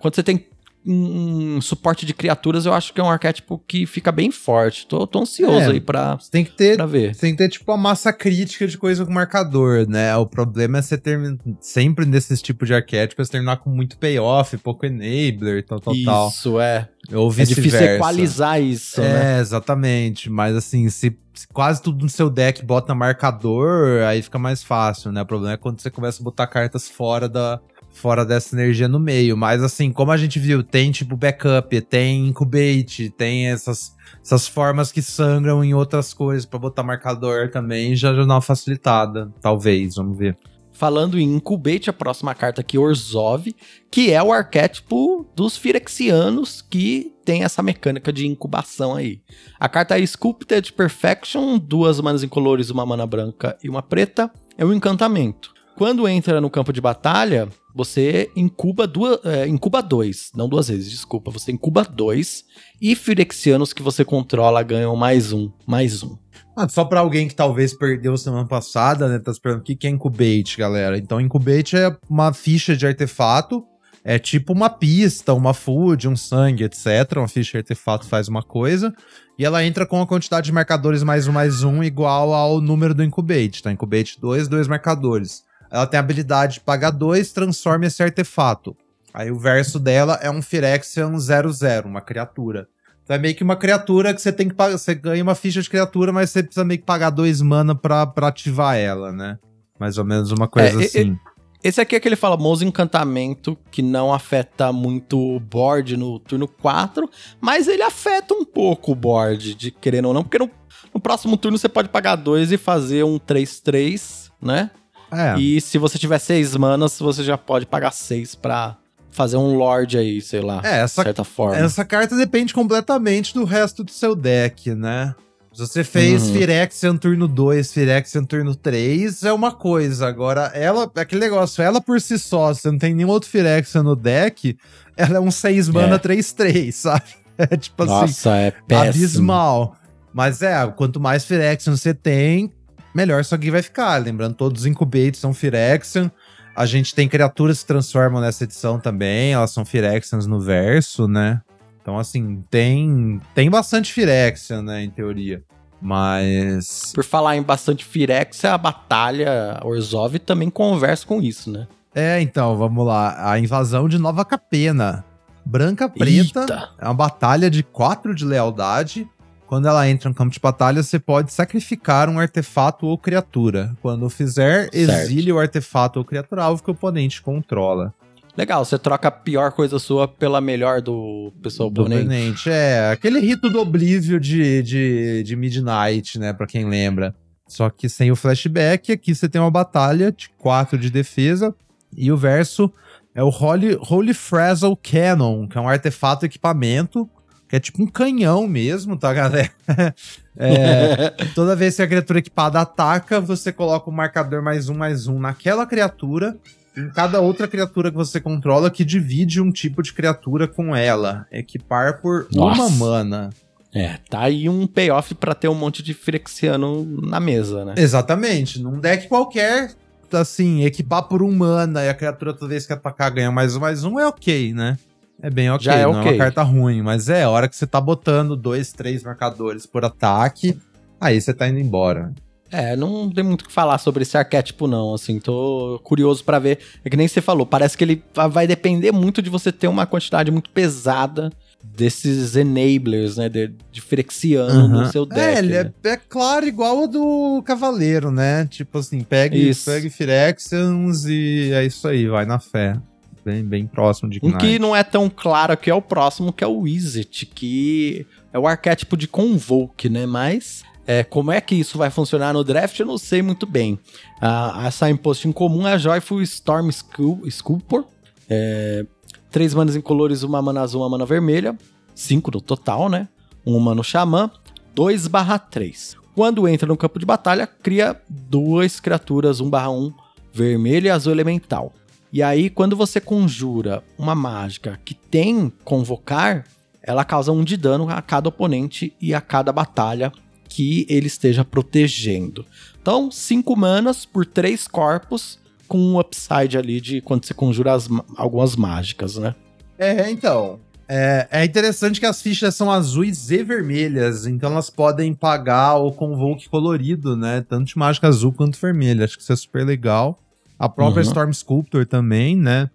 Quando você tem um, um suporte de criaturas, eu acho que é um arquétipo que fica bem forte. Tô, tô ansioso É. aí pra, Você tem que ter pra ver. Tem que ter, tipo, a massa crítica de coisa com marcador, né? O problema é você terminar. Sempre nesses tipos de arquétipos, terminar com muito payoff, pouco enabler, tal, tal, tal. Isso, é. Ou É difícil equalizar isso, né? É, exatamente. Mas assim, se quase tudo no seu deck bota marcador, aí fica mais fácil, né? O problema é quando você começa a botar cartas fora da. Fora dessa energia no meio. Mas assim, como a gente viu, tem tipo backup, tem incubate, tem essas, essas formas que sangram em outras coisas pra botar marcador também, já, já dá uma facilitada. Talvez, vamos ver. Falando em Incubate, a próxima carta aqui, Orzhov, que é o arquétipo dos Phyrexianos que tem essa mecânica de incubação aí. A carta é Sculpted Perfection, duas manas incolores, uma mana branca e uma preta, é um encantamento. Quando entra no campo de batalha, você incuba duas, é, incuba dois, não duas vezes, desculpa. Você incuba dois e Firexianos que você controla ganham mais um, mais um. Ah, só para alguém que talvez perdeu semana passada, né? Tá esperando o que é Incubate, galera. Então, Incubate é uma ficha de artefato. É tipo uma pista, uma food, um sangue, etc. Uma ficha de artefato faz uma coisa. E ela entra com a quantidade de marcadores mais um, mais um, igual ao número do Incubate. Tá? Incubate 2, dois marcadores. Ela tem a habilidade de pagar dois, transforma esse artefato. Aí o verso dela é um Phyrexian 00, uma criatura. Então é meio que uma criatura que você tem que pagar. Você ganha uma ficha de criatura, mas você precisa meio que pagar dois mana pra, pra ativar ela, né? Mais ou menos uma coisa é, assim. Esse aqui é aquele famoso encantamento que não afeta muito o board no turno 4, mas ele afeta um pouco o board, de querendo ou não, porque no, no próximo turno você pode pagar dois e fazer um 3-3, né? É. E se você tiver seis manas, você já pode pagar seis pra fazer um Lorde aí, sei lá, é, essa, de certa forma. Essa carta depende completamente do resto do seu deck, né? Se você fez uhum. Phyrexian turno 2, Phyrexian turno 3, é uma coisa. Agora, ela, aquele negócio, ela por si só, você não tem nenhum outro Phyrexian no deck, ela é um 6 mana 3-3, é. sabe? É tipo Nossa, assim, é péssimo. abismal. Mas é, quanto mais Phyrexian você tem, melhor isso aqui vai ficar. Lembrando, todos os incubates são Phyrexian. A gente tem criaturas que se transformam nessa edição também, elas são Phyrexians no verso, né? Então, assim, tem, tem bastante Phyrexian, né, em teoria. Mas. Por falar em bastante Phyrexia, a batalha Orzhov também conversa com isso, né? É, então, vamos lá. A invasão de Nova Capena. Branca Preta Eita. é uma batalha de 4 de lealdade. Quando ela entra no campo de batalha, você pode sacrificar um artefato ou criatura. Quando fizer, exile o artefato ou criatura alvo que o oponente controla. Legal, você troca a pior coisa sua pela melhor do pessoal do oponente. oponente. É, aquele rito do oblívio de, de, de Midnight, né, pra quem lembra. Só que sem o flashback, aqui você tem uma batalha de 4 de defesa e o verso é o Holy, Holy Frazzle Cannon, que é um artefato equipamento que é tipo um canhão mesmo, tá, galera? é, toda vez que a criatura equipada ataca, você coloca o um marcador mais um, mais um naquela criatura, em cada outra criatura que você controla, que divide um tipo de criatura com ela. Equipar por Nossa. uma mana. É, tá aí um payoff para ter um monte de Phyrexiano na mesa, né? Exatamente. Num deck qualquer, assim, equipar por um mana e a criatura toda vez que atacar ganha mais um, mais um, é ok, né? É bem ok, Já é não okay. é uma carta ruim, mas é a hora que você tá botando dois, três marcadores por ataque, aí você tá indo embora. É, não tem muito o que falar sobre esse arquétipo, não. Assim, tô curioso para ver. É que nem você falou, parece que ele vai depender muito de você ter uma quantidade muito pesada desses enablers, né? De, de Frexiano uhum. no seu deck. É, ele é, né? é, claro, igual o do Cavaleiro, né? Tipo assim, pegue, pegue Phyrexians e é isso aí, vai na fé bem, bem próximo de Ignite. Um que não é tão claro que é o próximo, que é o Wizard, que é o arquétipo de Convoke, né? Mas é, como é que isso vai funcionar no draft, eu não sei muito bem. Ah, a signpost em comum é a Joyful Storm Sculptor. É, três manas incolores, uma mana azul, uma mana vermelha. Cinco no total, né? Uma no Xamã. 2 barra 3. Quando entra no campo de batalha, cria duas criaturas 1 barra 1, vermelho e azul elemental. E aí, quando você conjura uma mágica que tem convocar, ela causa um de dano a cada oponente e a cada batalha que ele esteja protegendo. Então, 5 manas por 3 corpos, com um upside ali de quando você conjura as, algumas mágicas, né? É, então. É, é, interessante que as fichas são azuis e vermelhas, então elas podem pagar o convoke colorido, né? Tanto de mágica azul quanto vermelha. Acho que isso é super legal. A própria uhum. Storm Sculptor também, né?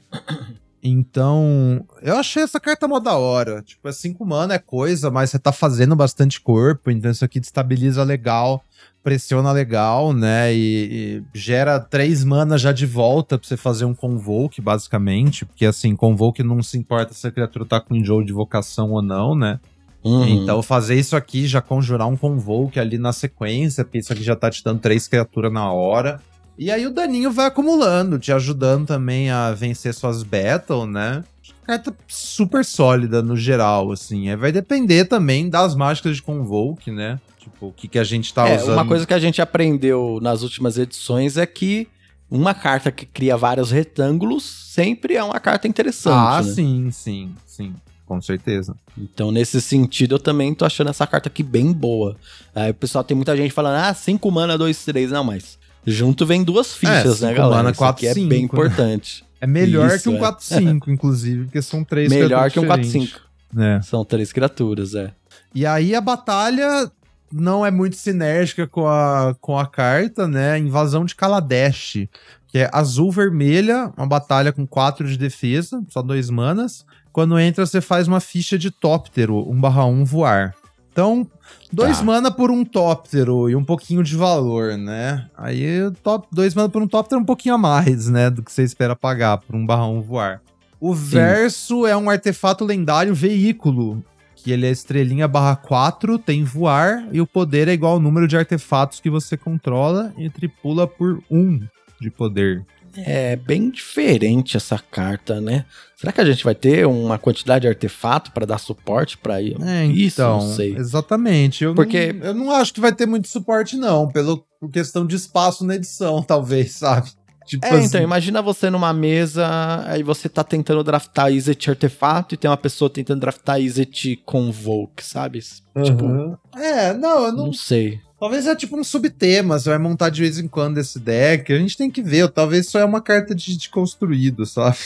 Então, eu achei essa carta mó da hora. Tipo, é 5 mana, é coisa, mas você tá fazendo bastante corpo, então isso aqui destabiliza legal, pressiona legal, né? E, e gera 3 mana já de volta pra você fazer um Convoke, basicamente. Porque assim, Convoke não se importa se a criatura tá com enjoo de vocação ou não, né? Uhum. Então, fazer isso aqui, já conjurar um Convoke ali na sequência, porque isso aqui já tá te dando três criaturas na hora. E aí o daninho vai acumulando, te ajudando também a vencer suas battles, né? Carta super sólida no geral, assim. É, vai depender também das mágicas de Convoke, né? Tipo, o que, que a gente tá é, usando. Uma coisa que a gente aprendeu nas últimas edições é que uma carta que cria vários retângulos sempre é uma carta interessante. Ah, né? sim, sim, sim. Com certeza. Então, nesse sentido, eu também tô achando essa carta aqui bem boa. Aí o pessoal tem muita gente falando, ah, 5 mana, 2, 3. Não, mas junto vem duas fichas, É, né, galera? mana, Isso quatro, aqui é cinco, bem né? importante. É melhor Isso, que um é. 4-5, inclusive, porque são três Melhor que um criaturas 4-5. diferentes. É. São três criaturas, é. E aí a batalha não é muito sinérgica com a, com a carta, né? Invasão de Kaladesh, que é azul-vermelha, uma batalha com 4 de defesa, só dois manas. Quando entra, você faz uma ficha de Tóptero, 1/1 voar. Então, dois Tá. mana por um Tóptero e um pouquinho de valor, né? Aí, top, dois mana por um Tóptero é um pouquinho a mais, né? Do que você espera pagar por 1/1 voar. O verso é um artefato lendário veículo, que ele é estrelinha barra 4, tem voar, e o poder é igual ao número de artefatos que você controla e tripula por 1 de poder. É bem diferente essa carta, né? Será que a gente vai ter uma quantidade de artefato pra dar suporte pra ir? É, Isso, então, não sei. exatamente. Eu, Porque- não, eu não acho que vai ter muito suporte, não, pelo, por questão de espaço na edição, talvez, sabe? Tipo É, assim, então, imagina você numa mesa, aí você tá tentando draftar Izzet artefato e tem uma pessoa tentando draftar Izzet Convoke, sabe? Tipo, aham. É, não, eu não, não. sei. Talvez é tipo um subtema, você vai montar de vez em quando esse deck. A gente tem que ver, talvez só é uma carta de, de construído, sabe?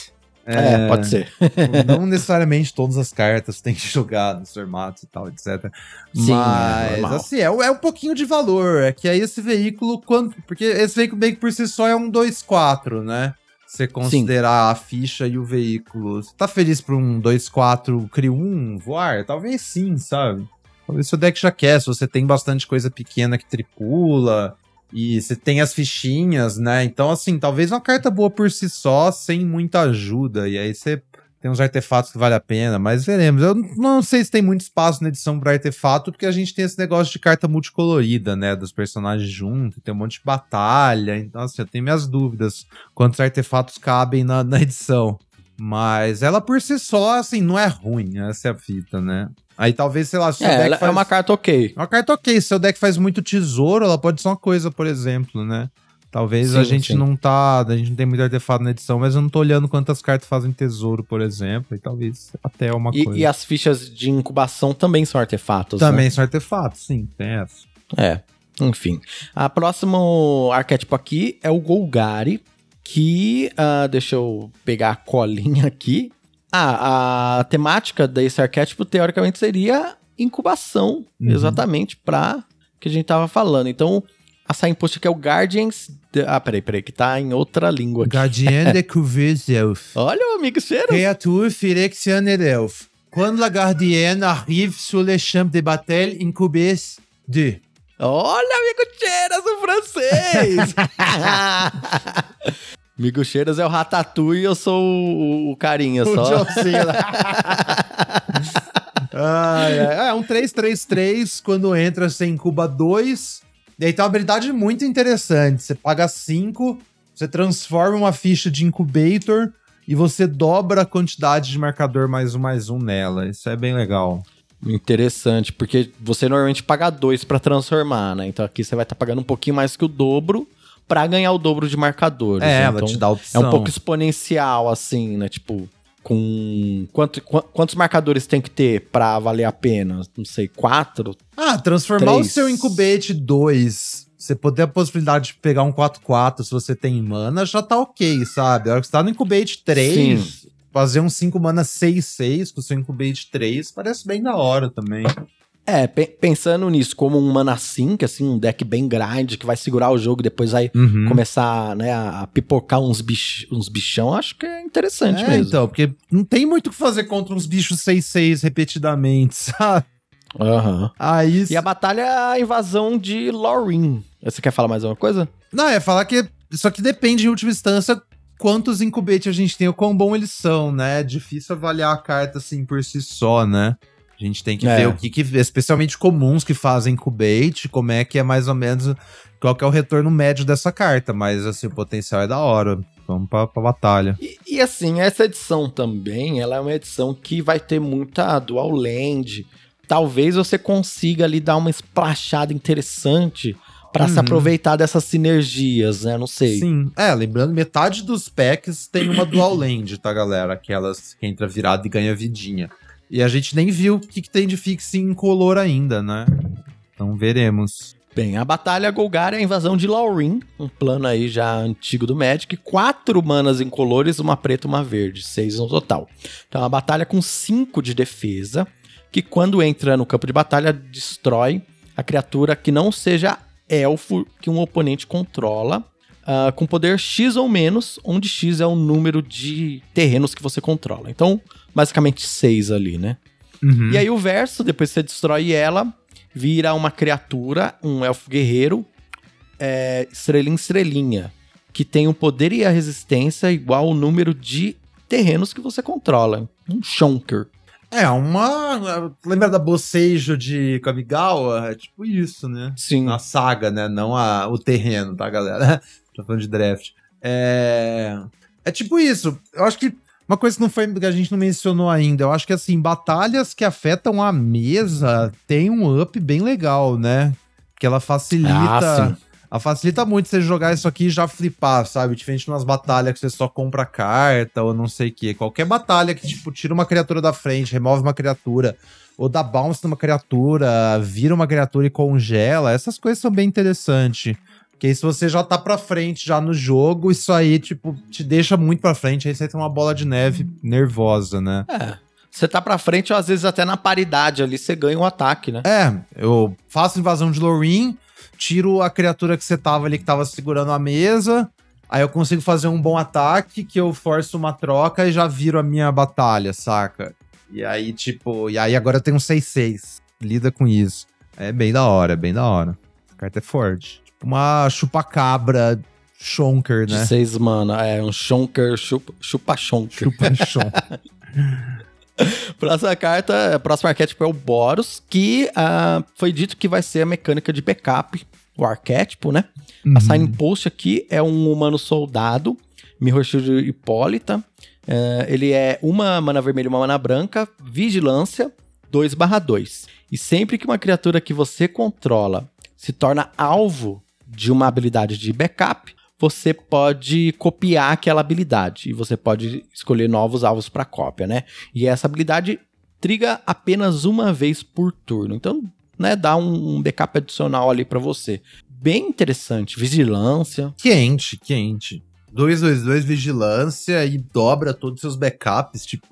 É, pode ser. não necessariamente todas as cartas têm que jogar nos formatos e tal, etc. Sim, é Mas, normal. assim, é, é um pouquinho de valor. É que aí esse veículo, quando, porque esse veículo meio que por si só é um 2-4, né? Você considerar a ficha e o veículo. Você tá feliz por um 2-4 cria 1 voar? Talvez sim, sabe? Talvez seu deck já quer, se você tem bastante coisa pequena que tripula. E você tem as fichinhas, né? Então, assim, talvez uma carta boa por si só, sem muita ajuda. E aí você tem uns artefatos que vale a pena, mas veremos. Eu não sei se tem muito espaço na edição para artefato, porque a gente tem esse negócio de carta multicolorida, né? Dos personagens juntos, tem um monte de batalha. Então, assim, eu tenho minhas dúvidas quantos artefatos cabem na, na edição. Mas ela por si só, assim, não é ruim, essa é a fita, né? Aí talvez, sei lá, se o É, deck ela é faz- uma carta ok. é uma carta ok. Se seu deck faz muito tesouro, ela pode ser uma coisa, por exemplo, né? Talvez a Sim, gente sim. não tá. A gente não tem muito artefato na edição, mas eu não tô olhando quantas cartas fazem tesouro, por exemplo. E talvez até é uma E, coisa. e as fichas de incubação também são artefatos. né? Também são artefatos, sim, tem essa. É, enfim. A próximo arquétipo aqui é o Golgari, que, ah, deixa eu pegar a colinha aqui. Ah, a temática desse arquétipo, teoricamente, seria incubação, Uhum. exatamente para que a gente tava falando. Então, a signpost aqui é o Guardians... de- Ah, peraí, peraí, que tá em outra língua aqui. Gardien de Cuvées Elf. Olha o amigo cheiro. Créature Phyrexian Elf. Quando la gardienne arrive sur le champ de bataille, incubes de. Olha, amigo Cheiras, o francês! amigo Cheiras é o Ratatouille e eu sou o, o carinha O só. Ai, ai. É um 3-3-3, quando entra, você incuba 2. E aí tem uma habilidade muito interessante. Você paga 5, você transforma uma ficha de incubator e você dobra a quantidade de marcador mais um mais um nela. Isso é bem legal. Interessante, porque você normalmente paga dois pra transformar, né? Então aqui você vai estar pagando um pouquinho mais que o dobro pra ganhar o dobro de marcadores. É, né? ela então, te dá a é opção. um pouco exponencial, assim, né? Tipo, com. Quanto, qua- quantos marcadores tem que ter pra valer a pena? Não sei, quatro? Ah, transformar o Três. seu incubate 2. Você poder a possibilidade de pegar um 4-4 se você tem mana, já tá ok, sabe? A hora que você tá no incubate 3, Sim. fazer um 5 mana 6-6 com o seu incubate 3 parece bem da hora também. É, pe- pensando nisso como um mana sync, assim, um deck bem grind que vai segurar o jogo e depois vai Uhum. começar né, a pipocar uns, bich, uns bichão, acho que é interessante É, mesmo. então, porque não tem muito o que fazer contra uns bichos 6-6 repetidamente, sabe? Aham. Aí. E a batalha é a invasão de Lorin. Você quer falar mais alguma coisa? Não, é falar que. Só que depende, em última instância, quantos incubates a gente tem ou quão bom eles são, né? É difícil avaliar a carta assim por si só, né? A gente tem que É. ver o que, que. Especialmente comuns que fazem incubate, como é que é mais ou menos. Qual que é o retorno médio dessa carta. Mas, assim, o potencial é da hora. Vamos pra, pra batalha. E, e, assim, essa edição também, ela é uma edição que vai ter muita dual land. Talvez você consiga ali dar uma splashada interessante Pra se Uhum. aproveitar dessas sinergias, né? Não sei. Sim. É, lembrando, metade dos packs tem uma dual land, tá, galera? Aquelas que entra virada e ganha vidinha. E a gente nem viu o que, que tem de fixe incolor ainda, né? Então veremos. Bem, a Batalha Golgari é a invasão de Laurin, um plano aí já antigo do Magic. Quatro manas incolores, uma preta e uma verde, seis no total. Então, é uma batalha com cinco de defesa, que quando entra no campo de batalha, destrói a criatura que não seja elfo que um oponente controla, ah, com poder X ou menos, onde X é o número de terrenos que você controla. Então, basicamente seis ali, né? Uhum. E aí o verso, depois que você destrói ela, vira uma criatura, um elfo guerreiro, é, estrelinha estrelinha, que tem o poder e a resistência igual ao número de terrenos que você controla. Um Shonker. É, uma. Lembra da bocejo de Kamigawa? É tipo isso, né? Sim. Na saga, né? Não a, o terreno, tá, galera? Tô falando de draft. É. É tipo isso. Eu acho que. Uma coisa que não foi que a gente não mencionou ainda, eu acho que assim, batalhas que afetam a mesa tem um up bem legal, né? Que ela facilita. Ah, facilita muito você jogar isso aqui e já flipar, sabe? Diferente de umas batalhas que você só compra carta ou não sei o que. Qualquer batalha que, tipo, tira uma criatura da frente, remove uma criatura, ou dá bounce numa criatura, vira uma criatura e congela, essas coisas são bem interessantes. Porque aí se você já tá pra frente já no jogo, isso aí, tipo, te deixa muito pra frente, aí você tem uma bola de neve nervosa, né? É. Você tá pra frente, ou às vezes até na paridade ali, você ganha um ataque, né? É, eu faço invasão de Lorin, tiro a criatura que você tava ali, que tava segurando a mesa, aí eu consigo fazer um bom ataque, que eu forço uma troca e já viro a minha batalha, saca? E aí, tipo, e aí agora eu tenho um 6-6. Lida com isso. É bem da hora, é bem da hora. Essa carta é forte. Uma chupacabra Shonker, De né? seis mana. É um Shonker, chupa, chupa Shonker. Chupa Shon. Próxima carta, próximo arquétipo é o Boros, que ah, foi dito que vai ser a mecânica de backup, o arquétipo, né? A Sign Post aqui é um humano soldado, Mirror Shield Hipólita. É, ele é uma mana vermelha e uma mana branca, vigilância, 2/2. E sempre que uma criatura que você controla se torna alvo de uma habilidade de backup, você pode copiar aquela habilidade e você pode escolher novos alvos para cópia, né? E essa habilidade triga apenas uma vez por turno. Então, né, dá um, backup adicional ali para você. Bem interessante. Vigilância. Quente, quente. 222 vigilância e dobra todos os seus backups, tipo.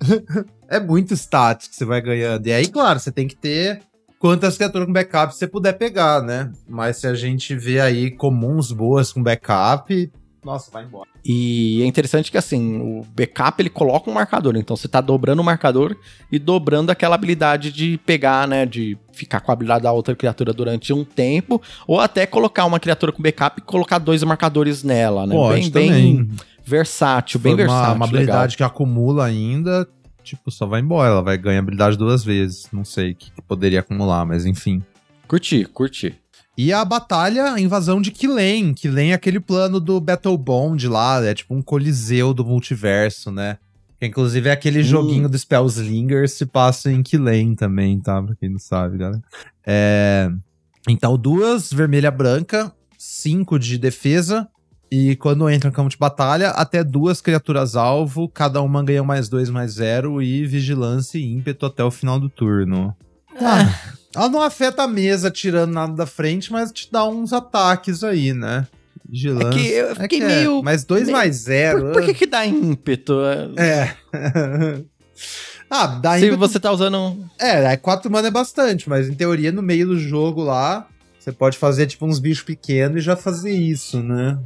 é muito status que você vai ganhando. E aí, claro, você tem que ter quantas criaturas com backup você puder pegar, né? Mas se a gente vê aí comuns boas com backup, nossa, vai embora. E é interessante que assim, o backup ele coloca um marcador. Então você tá dobrando o marcador e dobrando aquela habilidade de pegar, né? De ficar com a habilidade da outra criatura durante um tempo. Ou até colocar uma criatura com backup e colocar dois marcadores nela, né? Pode bem, também. bem versátil, bem For uma, versátil. Uma legal. habilidade que acumula ainda, tipo, só vai embora. Ela vai ganhar habilidade duas vezes. Não sei o que, que poderia acumular, mas enfim. Curti, curti. E a batalha, a invasão de Killen. Killen é aquele plano do Battle Bond lá, é tipo um coliseu do multiverso, né? Que inclusive é aquele Hum. joguinho do Spellslinger se passa em Killen também, tá? Pra quem não sabe, galera. É... Então, duas, vermelha branca, cinco de defesa. E quando entra no campo de batalha, até duas criaturas alvo, cada uma ganha mais dois, mais zero, e vigilância e ímpeto até o final do turno. Ah, ela não afeta a mesa tirando nada da frente, mas te dá uns ataques aí, né? Vigilância. É que eu fiquei é. meio- Mas dois meio- mais zero. Por, por que que dá ímpeto? É. ah, dá Se ímpeto. você tá usando... É, é, quatro mana é bastante, mas em teoria, no meio do jogo lá, você pode fazer tipo uns bichos pequenos e já fazer isso, né?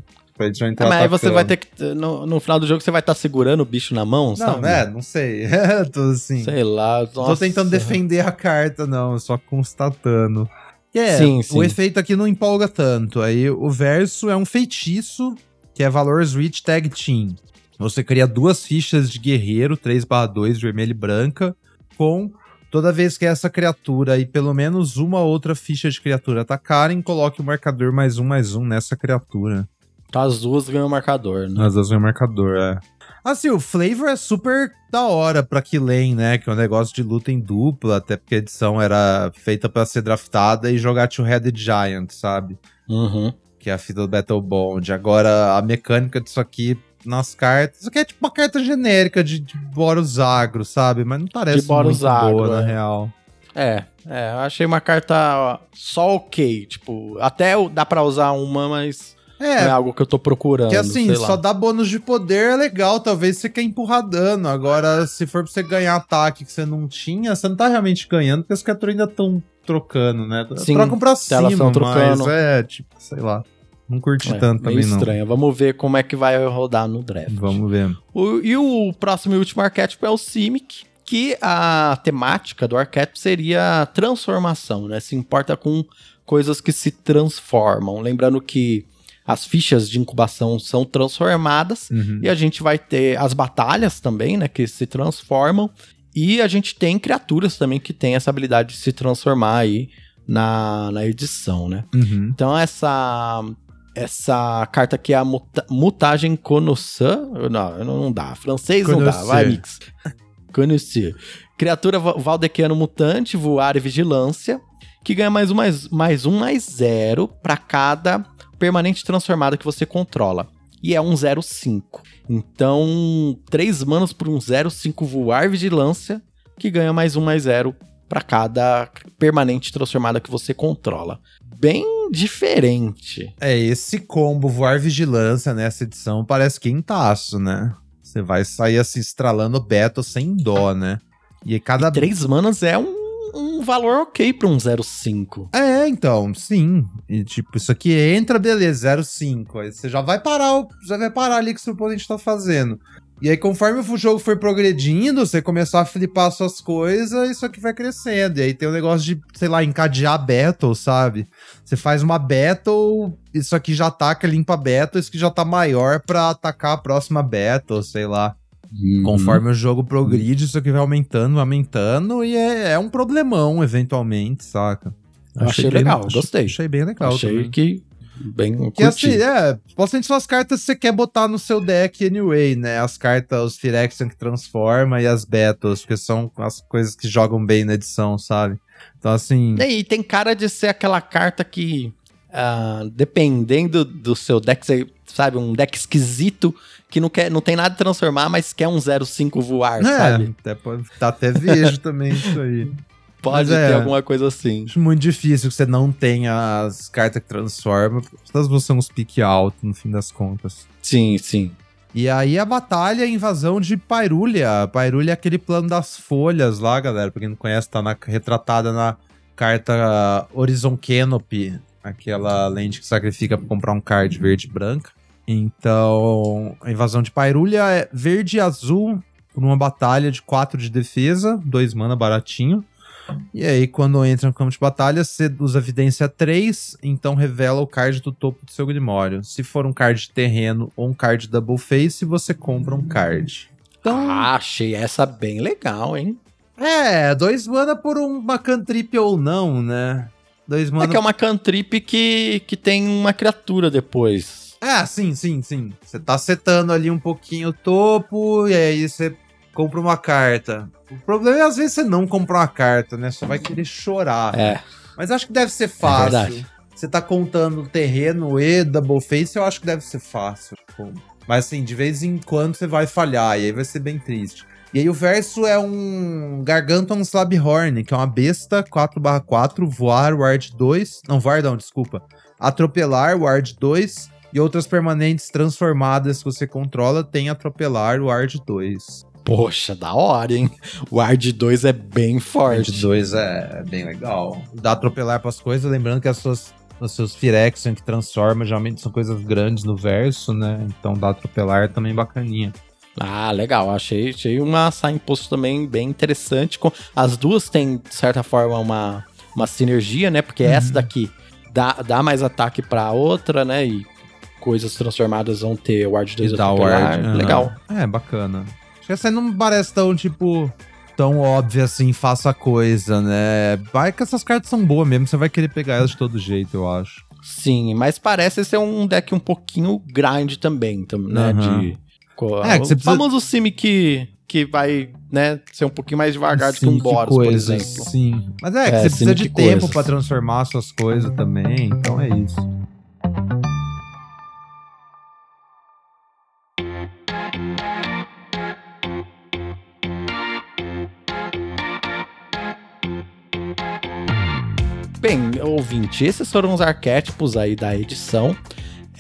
Entrar Ah, mas aí você vai ter que... No, no final do jogo você vai estar segurando o bicho na mão, Não, sabe? é, não sei. Tô assim. Sei lá. Não tô nossa. tentando defender a carta, não, só constatando. É, Sim, o sim. efeito aqui não empolga tanto. Aí o verso é um feitiço, que é Valor's Reach Tag Team. Você cria duas fichas de guerreiro, 3/2, vermelha e branca, com toda vez que essa criatura e pelo menos uma outra ficha de criatura atacarem, coloque o marcador mais um mais um nessa criatura. Então as duas ganham marcador, né? As duas ganham marcador, é. Assim, o flavor é super da hora pra Killen, né? Que é um negócio de luta em dupla, até porque a edição era feita para ser draftada e jogar Two-Headed Giant, sabe? Uhum. Que é a fita do Battle Bond. Agora, a mecânica disso aqui nas cartas. Isso aqui é tipo uma carta genérica de, de Boros Agro, sabe? Mas não parece De Boros muito Agro, boa, na é. real. É, é, eu achei uma carta só ok. Tipo, até o- dá pra usar uma, mas é É, algo que eu tô procurando. que assim, sei lá. só dá bônus de poder é legal. Talvez você quer empurrar dano. Agora, se for pra você ganhar ataque que você não tinha, você não tá realmente ganhando, porque as criaturas ainda estão trocando, né? Sim, Trocam pra cima, mas trocando. é, tipo, sei lá. Não curti É, tanto também, não. estranho. Vamos ver como é que vai rodar no draft. Vamos ver. O- e o próximo e último arquétipo é o Simic, que a temática do arquétipo seria transformação, né? Se importa com coisas que se transformam. Lembrando que as fichas de incubação são transformadas Uhum. e a gente vai ter as batalhas também, né? Que se transformam. E a gente tem criaturas também que têm essa habilidade de se transformar aí na, na edição, né? Uhum. Então essa essa carta aqui é a muta- mutagem Conosseur. Não, não dá. Francês não dá. Vai, Mix. Connoisseur. Criatura va- valdequiano mutante, voar e vigilância, que ganha mais um, mais, mais um, mais zero pra cada permanente transformada que você controla. E é um 05. Então, três manos por um 05 voar vigilância, que ganha mais um, mais zero pra cada permanente transformada que você controla. Bem diferente. É, esse combo voar vigilância nessa edição parece quintaço, né? Você vai sair assim estralando Battle sem dó, né? E cada. Três manas é um, um valor ok pra um 05. É, então, sim. E tipo, isso aqui entra, beleza, 0,5. Aí você já vai parar, o- já vai parar ali o que seu oponente tá fazendo. E aí, conforme o jogo for progredindo, você começar a flipar suas coisas, isso aqui vai crescendo. E aí tem o negócio de, sei lá, encadear battle, sabe? Você faz uma battle, isso aqui já ataca, limpa battle, isso aqui já tá maior pra atacar a próxima battle, sei lá. Uhum. Conforme o jogo progride, isso aqui vai aumentando, aumentando, e é, é um problemão, eventualmente, saca? Eu achei legal, gostei. Achei bem legal Achei também. que bem Que assim, é, possivelmente são as cartas que você quer botar no seu deck anyway, né? As cartas, os Phyrexian que transforma e as Battles, porque são as coisas que jogam bem na edição, sabe? Então, assim. E tem cara de ser aquela carta que, ah, dependendo do seu deck, você sabe, um deck esquisito que não, quer, não tem nada de transformar, mas quer um 05 voar, É, sabe? até, pode- tá até vejo também isso aí. Pode mas é. ter alguma coisa assim. Acho muito difícil que você não tenha as cartas que transformam, elas vão ser uns pique alto no fim das contas. Sim, sim. E aí a batalha, a invasão de Pyrúlia. Pyrúlia é aquele plano das folhas lá, galera. Pra quem não conhece, tá na- retratada na carta Horizon Canopy. Aquela lente que sacrifica pra comprar um card verde e branca. Então, a invasão de Pyrúlia é verde e azul por uma batalha de 4 de defesa, 2 mana baratinho. E aí, quando entra no campo de batalha, você usa evidência 3, então revela o card do topo do seu Grimório. Se for um card de terreno ou um card double face, você compra um card. Então, Ah, achei essa bem legal, hein? é, dois mana por uma cantrip ou não, né? Dois mana. É que é uma cantrip que, que tem uma criatura depois. É, sim, sim, sim. Você tá setando ali um pouquinho o topo e aí você compra uma carta. O problema é às vezes você não comprar uma carta, né? Você vai querer chorar. É. Mas acho que deve ser fácil. verdade. você tá contando terreno e double face, eu acho que deve ser fácil. Mas assim, de vez em quando você vai falhar e aí vai ser bem triste. E aí o verso é um Gargantuan Slabhorn, que é uma besta 4/4, voar, ward 2. Não, voar não, desculpa. Atropelar, ward 2. E outras permanentes transformadas que você controla tem atropelar, ward 2. Poxa, da hora, hein? O Ard 2 é bem forte. 2 é bem legal. Dá atropelar pras coisas, lembrando que as suas, os seus Phyrexian que transforma geralmente são coisas grandes no verso, né? Então dá atropelar também bacaninha. Ah, legal. Achei, achei uma signpost também bem interessante. Com- As duas têm, de certa forma, uma, uma sinergia, né? Porque essa daqui dá, dá mais ataque pra outra, né? E coisas transformadas vão ter o Ward 2 E dá atropelar. ward. Legal. É, bacana. Acho que essa aí não parece tão, tipo, tão óbvia assim, faça a coisa, né? Vai que essas cartas são boas mesmo, você vai querer pegar elas de todo jeito, eu acho. Sim, mas parece ser um deck um pouquinho grind também, tam- né? Aham. De fraco. É, o precisa... famoso sim que, que vai, né, ser um pouquinho mais devagar do que um Boros, por exemplo. Sim. Mas é, que é, você precisa de tempo para transformar suas coisas também, então é isso. Bem, ouvinte, esses foram os arquétipos aí da edição.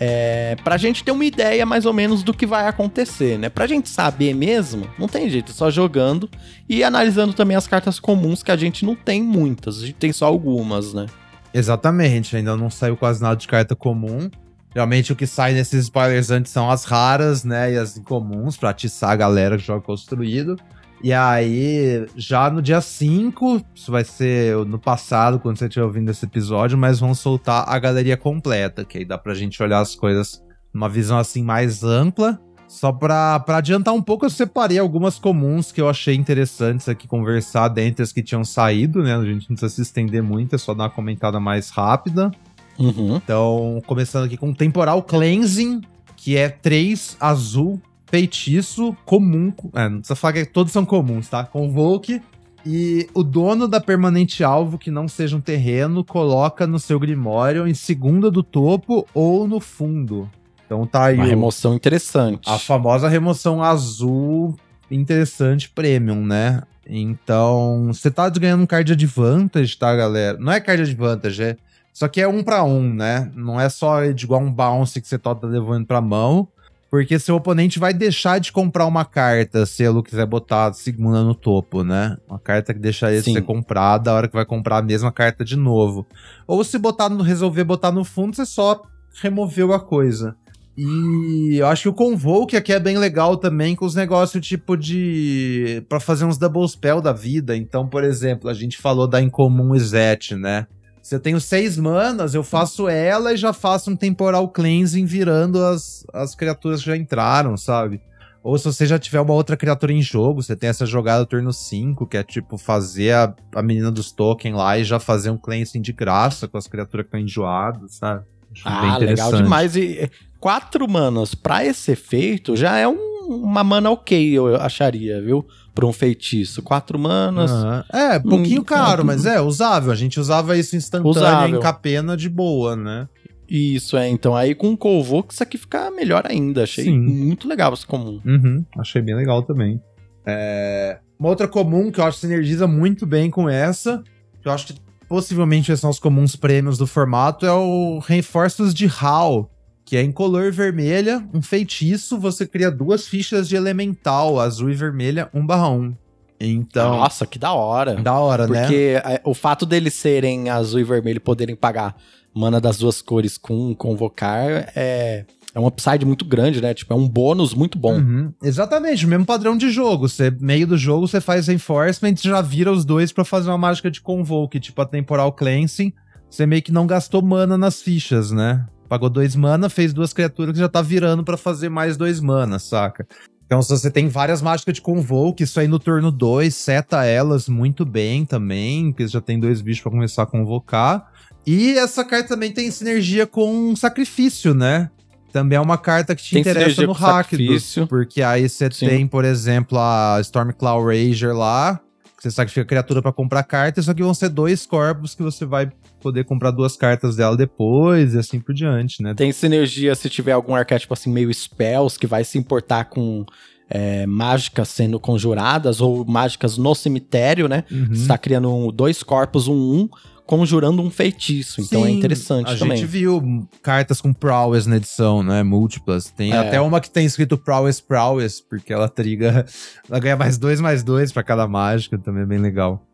É, pra gente ter uma ideia mais ou menos do que vai acontecer, né? Pra gente saber mesmo, não tem jeito, é só jogando e analisando também as cartas comuns, que a gente não tem muitas, a gente tem só algumas, né? Exatamente, ainda não saiu quase nada de carta comum. Realmente o que sai nesses spoilers antes são as raras, né? E as incomuns pra atiçar a galera que joga construído. E aí, já no dia 5, isso vai ser no passado, quando você estiver ouvindo esse episódio, mas vão soltar a galeria completa, que aí dá pra gente olhar as coisas numa visão assim mais ampla. Só pra, pra adiantar um pouco, eu separei algumas comuns que eu achei interessantes aqui conversar dentre as que tinham saído, né? A gente não precisa se estender muito, é só dar uma comentada mais rápida. Uhum. Então, começando aqui com Temporal Cleansing, que é 3 azul feitiço comum. É, não precisa falar que todos são comuns, tá? Convoke. E o dono da permanente alvo, que não seja um terreno, coloca no seu Grimório em segunda do topo ou no fundo. Então tá aí. Uma o, remoção interessante. A famosa remoção azul interessante premium, né? Então, você tá ganhando um card advantage, tá, galera? Não é card advantage, é. Só que é um para um, né? Não é só igual um bounce que você tá levando pra mão. Porque seu oponente vai deixar de comprar uma carta se ele quiser botar segunda no topo, né? Uma carta que deixaria de ser comprada a hora que vai comprar a mesma carta de novo. Ou se botar no, resolver botar no fundo, você só removeu a coisa. E eu acho que o Convoke aqui é bem legal também com os negócios tipo de. para fazer uns double spell da vida. Então, por exemplo, a gente falou da Incomum Izete, né? Se eu tenho seis manas, eu faço ela e já faço um temporal cleansing virando as, as criaturas que já entraram, sabe? Ou se você já tiver uma outra criatura em jogo, você tem essa jogada turno 5, que é tipo fazer a, a menina dos tokens lá e já fazer um cleansing de graça com as criaturas que estão enjoadas, sabe? Acho ah, legal demais. E quatro manas pra esse efeito já é um, uma mana ok, eu acharia, viu? para um feitiço. Quatro manas. Uhum. É, pouquinho hum, caro, é, mas é usável. A gente usava isso instantâneo usável. em capena de boa, né? Isso, é. Então aí com o isso aqui fica melhor ainda. Achei Sim. muito legal esse comum. Uhum, achei bem legal também. É... Uma outra comum que eu acho que sinergiza muito bem com essa, que eu acho que possivelmente são os comuns prêmios do formato, é o Reforços de HAL, que é em color vermelha, um feitiço, você cria duas fichas de elemental, azul e vermelha, 1 barra 1. Então. Nossa, que da hora. Da hora, Porque né? Porque o fato deles serem azul e vermelho poderem pagar mana das duas cores com convocar é. É um upside muito grande, né? Tipo, é um bônus muito bom. Uhum. Exatamente, o mesmo padrão de jogo. Você, meio do jogo, você faz reinforcement e já vira os dois para fazer uma mágica de convoke, tipo a temporal cleansing. Você meio que não gastou mana nas fichas, né? Pagou dois mana, fez duas criaturas que já tá virando para fazer mais dois mana, saca? Então, se você tem várias mágicas de Convoke, isso aí no turno 2 seta elas muito bem também, porque já tem dois bichos para começar a convocar. E essa carta também tem sinergia com Sacrifício, né? Também é uma carta que te tem interessa no Rakdos, porque aí você tem, por exemplo, a Stormclaw Rager lá, você sacrifica a criatura para comprar cartas, só que vão ser dois corpos que você vai poder comprar duas cartas dela depois e assim por diante, né? Tem sinergia se tiver algum arquétipo assim meio spells que vai se importar com é, mágicas sendo conjuradas ou mágicas no cemitério, né? Uhum. Você tá criando um, dois corpos, um um conjurando um feitiço. Então é Sim, é interessante a também. A gente viu cartas com prowess na edição, né? Múltiplas. Tem é. até uma que tem escrito prowess prowess, porque ela triga. Ela ganha mais dois, mais dois para cada mágica. Também é bem legal.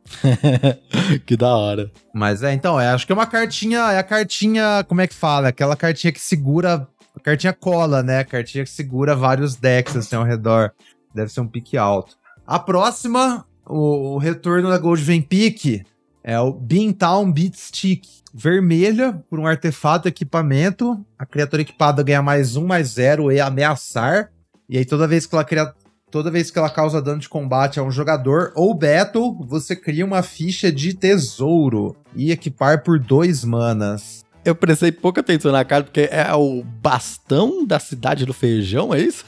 que da hora. Mas é, então, é, acho que é uma cartinha. É a cartinha. Como é que fala? Aquela cartinha que segura. A cartinha cola, né? A cartinha que segura vários decks assim ao redor. Deve ser um pique alto. A próxima, o, o retorno da Gold Vem Pique é o Beantown Beat Stick. Vermelha, por um artefato equipamento. A criatura equipada ganha mais um, mais zero e ameaçar. E aí, toda vez que ela cria. Toda vez que ela causa dano de combate a um jogador ou battle, você cria uma ficha de tesouro e equipar por dois manas. Eu prestei pouca atenção na cara, porque é o bastão da cidade do feijão, é isso?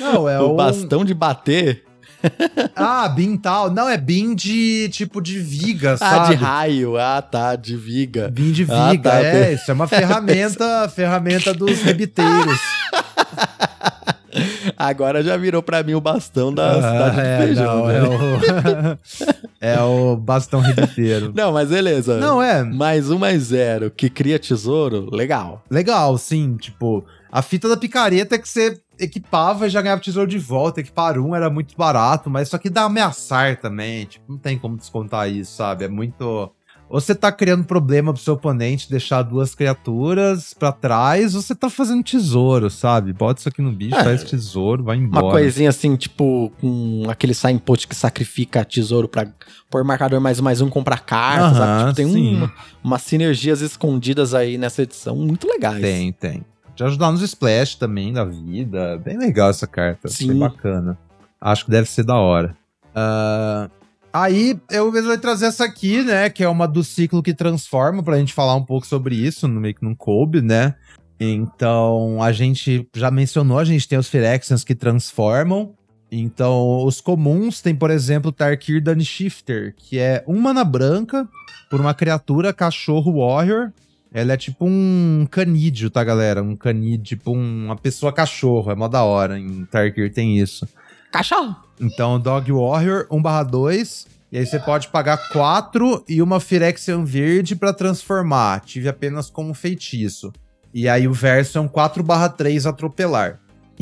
Não, é o um- bastão de bater. Ah, bin tal. Não, é bin de tipo de viga, Ah, sabe? de raio. Ah, tá, de viga. Bin de Ah, viga, tá. é. Isso é uma ferramenta, ferramenta dos rebiteiros. Agora já virou pra mim o bastão da Ah, cidade de é, feijão. não, né? é, o... é o bastão rebiteiro. Não, mas beleza. Não, é Mais um, mais zero, que cria tesouro, legal. legal, sim. Tipo, a fita da picareta é que você equipava e já ganhava tesouro de volta. Equipar um era muito barato, mas isso aqui dá ameaçar também. Tipo, não tem como descontar isso, sabe? É muito. Ou você tá criando problema pro seu oponente deixar duas criaturas pra trás, ou você tá fazendo tesouro, sabe? Bota isso aqui no bicho, É. faz tesouro, vai Uma embora. coisinha assim, tipo, com aquele signpost que sacrifica tesouro pra pôr marcador mais um, mais um, comprar cartas, sabe? Tipo, tem um, umas sinergias escondidas aí nessa edição muito legais. Tem, tem. De ajudar nos splash também da vida. Bem legal essa carta. Sim. bacana. Acho que deve ser da hora. Ah, aí eu resolvi trazer essa aqui, né? Que é uma do ciclo que transforma, pra gente falar um pouco sobre isso, no meio que não coube, né? Então, a gente já mencionou, a gente tem os Phyrexians que transformam. Então, os comuns tem, por exemplo, Tarkir Shifter, que é um mana branca por uma criatura cachorro warrior. Ela é tipo um canídeo, tá, galera? Um canídeo, tipo um- uma pessoa cachorro. É mó da hora. Em Tarkir tem isso. Cachorro! Então, Dog Warrior 1/2. E aí você pode pagar 4 e uma Phyrexian verde pra transformar. Tive apenas como feitiço. E aí o verso é um 4/3 atropelar.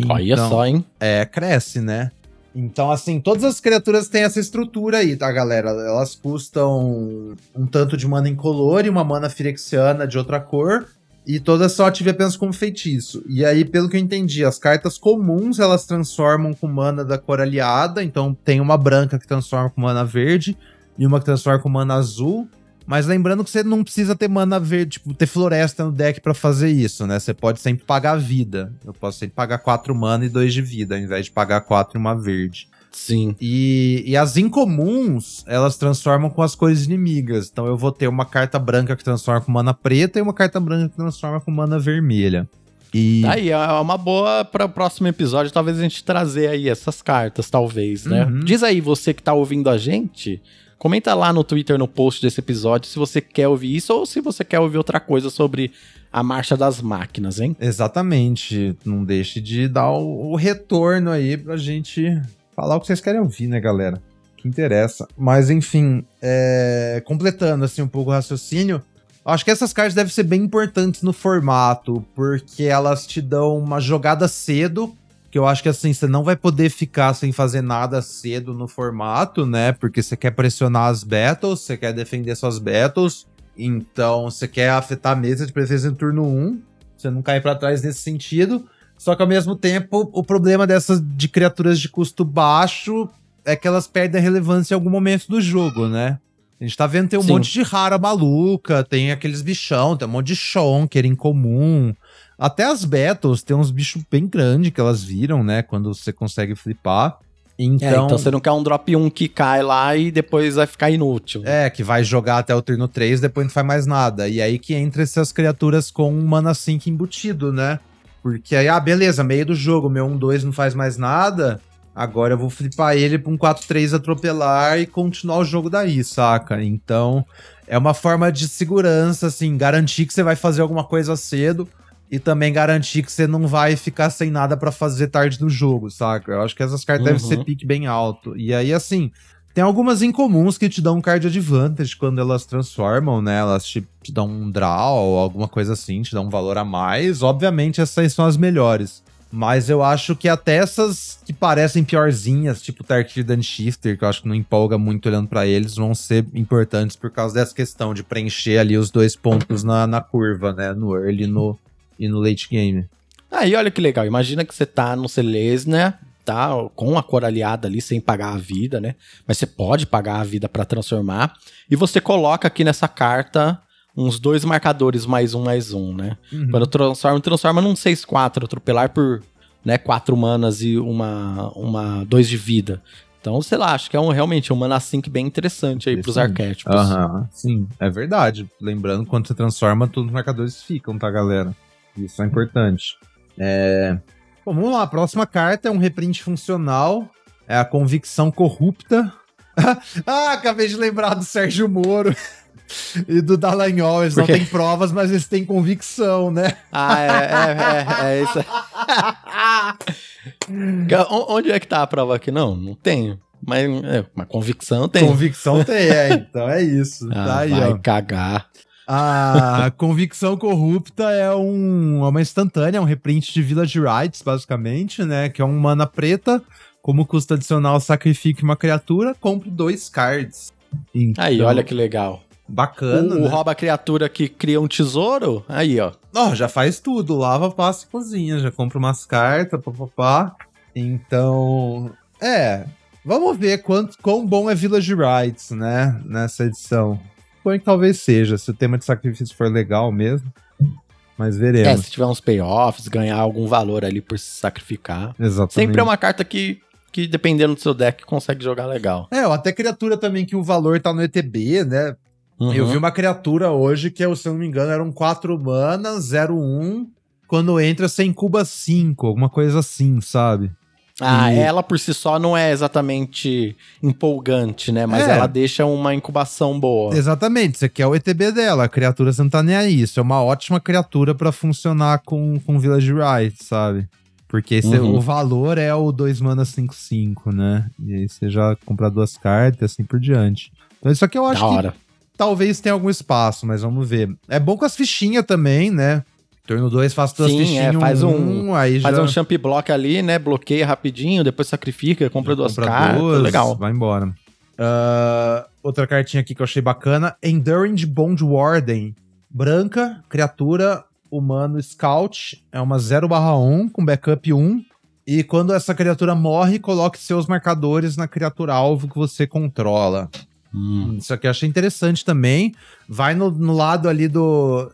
Olha Então- só, hein? é, cresce, né? Então, assim, todas as criaturas têm essa estrutura aí, tá, galera? Elas custam um tanto de mana incolor e uma mana firexiana de outra cor. E todas só ative apenas como feitiço. E aí, pelo que eu entendi, as cartas comuns elas transformam com mana da cor aliada. Então tem uma branca que transforma com mana verde e uma que transforma com mana azul. Mas lembrando que você não precisa ter mana verde, tipo, ter floresta no deck pra fazer isso, né? Você pode sempre pagar vida. Eu posso sempre pagar 4 mana e 2 de vida, ao invés de pagar 4 e uma verde. Sim. E, e as incomuns, elas transformam com as cores inimigas. Então eu vou ter uma carta branca que transforma com mana preta e uma carta branca que transforma com mana vermelha. E Tá aí, é uma boa para o próximo episódio, talvez a gente trazer aí essas cartas, talvez, né? Uhum. Diz aí, você que tá ouvindo a gente, comenta lá no Twitter, no post desse episódio, se você quer ouvir isso ou se você quer ouvir outra coisa sobre a marcha das máquinas, hein? Exatamente. Não deixe de dar o, retorno aí pra gente falar o que vocês querem ouvir, né, galera? Que interessa. Mas, enfim, é, completando assim um pouco o raciocínio, acho que essas cartas devem ser bem importantes no formato, porque elas te dão uma jogada cedo. Que eu acho que assim, você não vai poder ficar sem fazer nada cedo no formato, né? Porque você quer pressionar as battles, você quer defender suas battles. Então, você quer afetar a mesa de preferência no turno 1. Você não cai pra trás nesse sentido. Só que ao mesmo tempo, o problema dessas de criaturas de custo baixo é que elas perdem a relevância em algum momento do jogo, né? A gente tá vendo tem um Sim. monte de rara maluca, tem aqueles bichão, tem um monte de shonker incomum. Até as battles tem uns bichos bem grandes que elas viram, né? Quando você consegue flipar. Então, É, então você não quer um drop 1 que cai lá e depois vai ficar inútil. é, que vai jogar até o turno 3, depois não faz mais nada. E aí que entra essas criaturas com um mana sync embutido, né? Porque aí, ah, beleza, meio do jogo, meu 1-2 não faz mais nada. Agora eu vou flipar ele pra um 4-3 atropelar e continuar o jogo daí, saca? Então, é uma forma de segurança, assim, garantir que você vai fazer alguma coisa cedo e também garantir que você não vai ficar sem nada pra fazer tarde no jogo, saca? Eu acho que essas cartas devem Uhum. ser pique bem alto. E aí, assim, tem algumas incomuns que te dão um card advantage quando elas transformam, né? Elas te, te dão um draw ou alguma coisa assim, te dão um valor a mais. Obviamente, essas são as melhores. Mas eu acho que até essas que parecem piorzinhas, tipo Tarkir Shifter, que eu acho que não empolga muito olhando pra eles, vão ser importantes por causa dessa questão de preencher ali os dois pontos na, na curva, né? No early no, e no late game. Aí olha que legal, imagina que você tá no Celestia, tá com a cor aliada ali sem pagar a vida, né? Mas você pode pagar a vida pra transformar e você coloca aqui nessa carta uns dois marcadores mais um mais um, né? Uhum. Quando transforma, transforma num 6-4, atropelar por, né, 4 manas e uma uma 2 de vida. Então, sei lá, acho que é um, realmente um mana sync bem interessante aí pros arquétipos. Aham, sim, é verdade. Lembrando, quando você transforma, todos os marcadores ficam, tá, galera? Isso é importante. É... Bom, vamos lá. A próxima carta é um reprint funcional. É a Convicção Corrupta. ah, acabei de lembrar do Sérgio Moro. e do Dallagnol, eles não têm provas, mas eles têm convicção, né? Ah, é, é, é, é isso. Onde é que tá a prova aqui? Não, não tenho. Mas é, uma convicção tem. Convicção tem, é. Então é isso. Ah, tá aí, vai ó. cagar. A convicção corrupta é, um, é uma instantânea, é um reprint de Village Rights, basicamente, né? Que é um mana preta. Como custo adicional, sacrifique uma criatura, compre dois cards. Então, aí, olha que legal. Bacana. O, né? rouba a criatura que cria um tesouro. Aí, ó. Ó, oh, já faz tudo. Lava, passa e cozinha. Já compra umas cartas, papapá. Então. É. Vamos ver quanto, quão bom é Village Rights, né? Nessa edição suponho que talvez seja, se o tema de sacrifício for legal mesmo. Mas veremos. É, se tiver uns payoffs, ganhar algum valor ali por se sacrificar. Exatamente. Sempre é uma carta que, que dependendo do seu deck, consegue jogar legal. É, até criatura também que o valor tá no ETB, né? Uhum. Eu vi uma criatura hoje que, se eu não me engano, eram 4 mana, 0-1. Quando entra, você incuba 5, alguma coisa assim, sabe? Ah, e... ela por si só não é exatamente empolgante, né? Mas é. ela deixa uma incubação boa. Exatamente, você quer o ETB dela, a criatura você não tá nem aí. Isso é uma ótima criatura para funcionar com, com Village Riot, sabe? Porque esse, uhum. o valor é o 2 mana 5-5, né? E aí você já compra duas cartas e assim por diante. Então isso aqui eu acho que talvez tenha algum espaço, mas vamos ver. É bom com as fichinhas também, né? Turno 2 faz duas Sim, é, faz um, um, aí faz já... um champ block ali, né? Bloqueia rapidinho, depois sacrifica, compra já duas compra cartas, duas, legal. Vai embora. Uh, outra cartinha aqui que eu achei bacana, Enduring Bond Warden. Branca, criatura, humano, scout, é uma 0/1 com backup 1. E quando essa criatura morre, coloque seus marcadores na criatura alvo que você controla. Hum. Isso aqui eu achei interessante também. Vai no, no lado ali do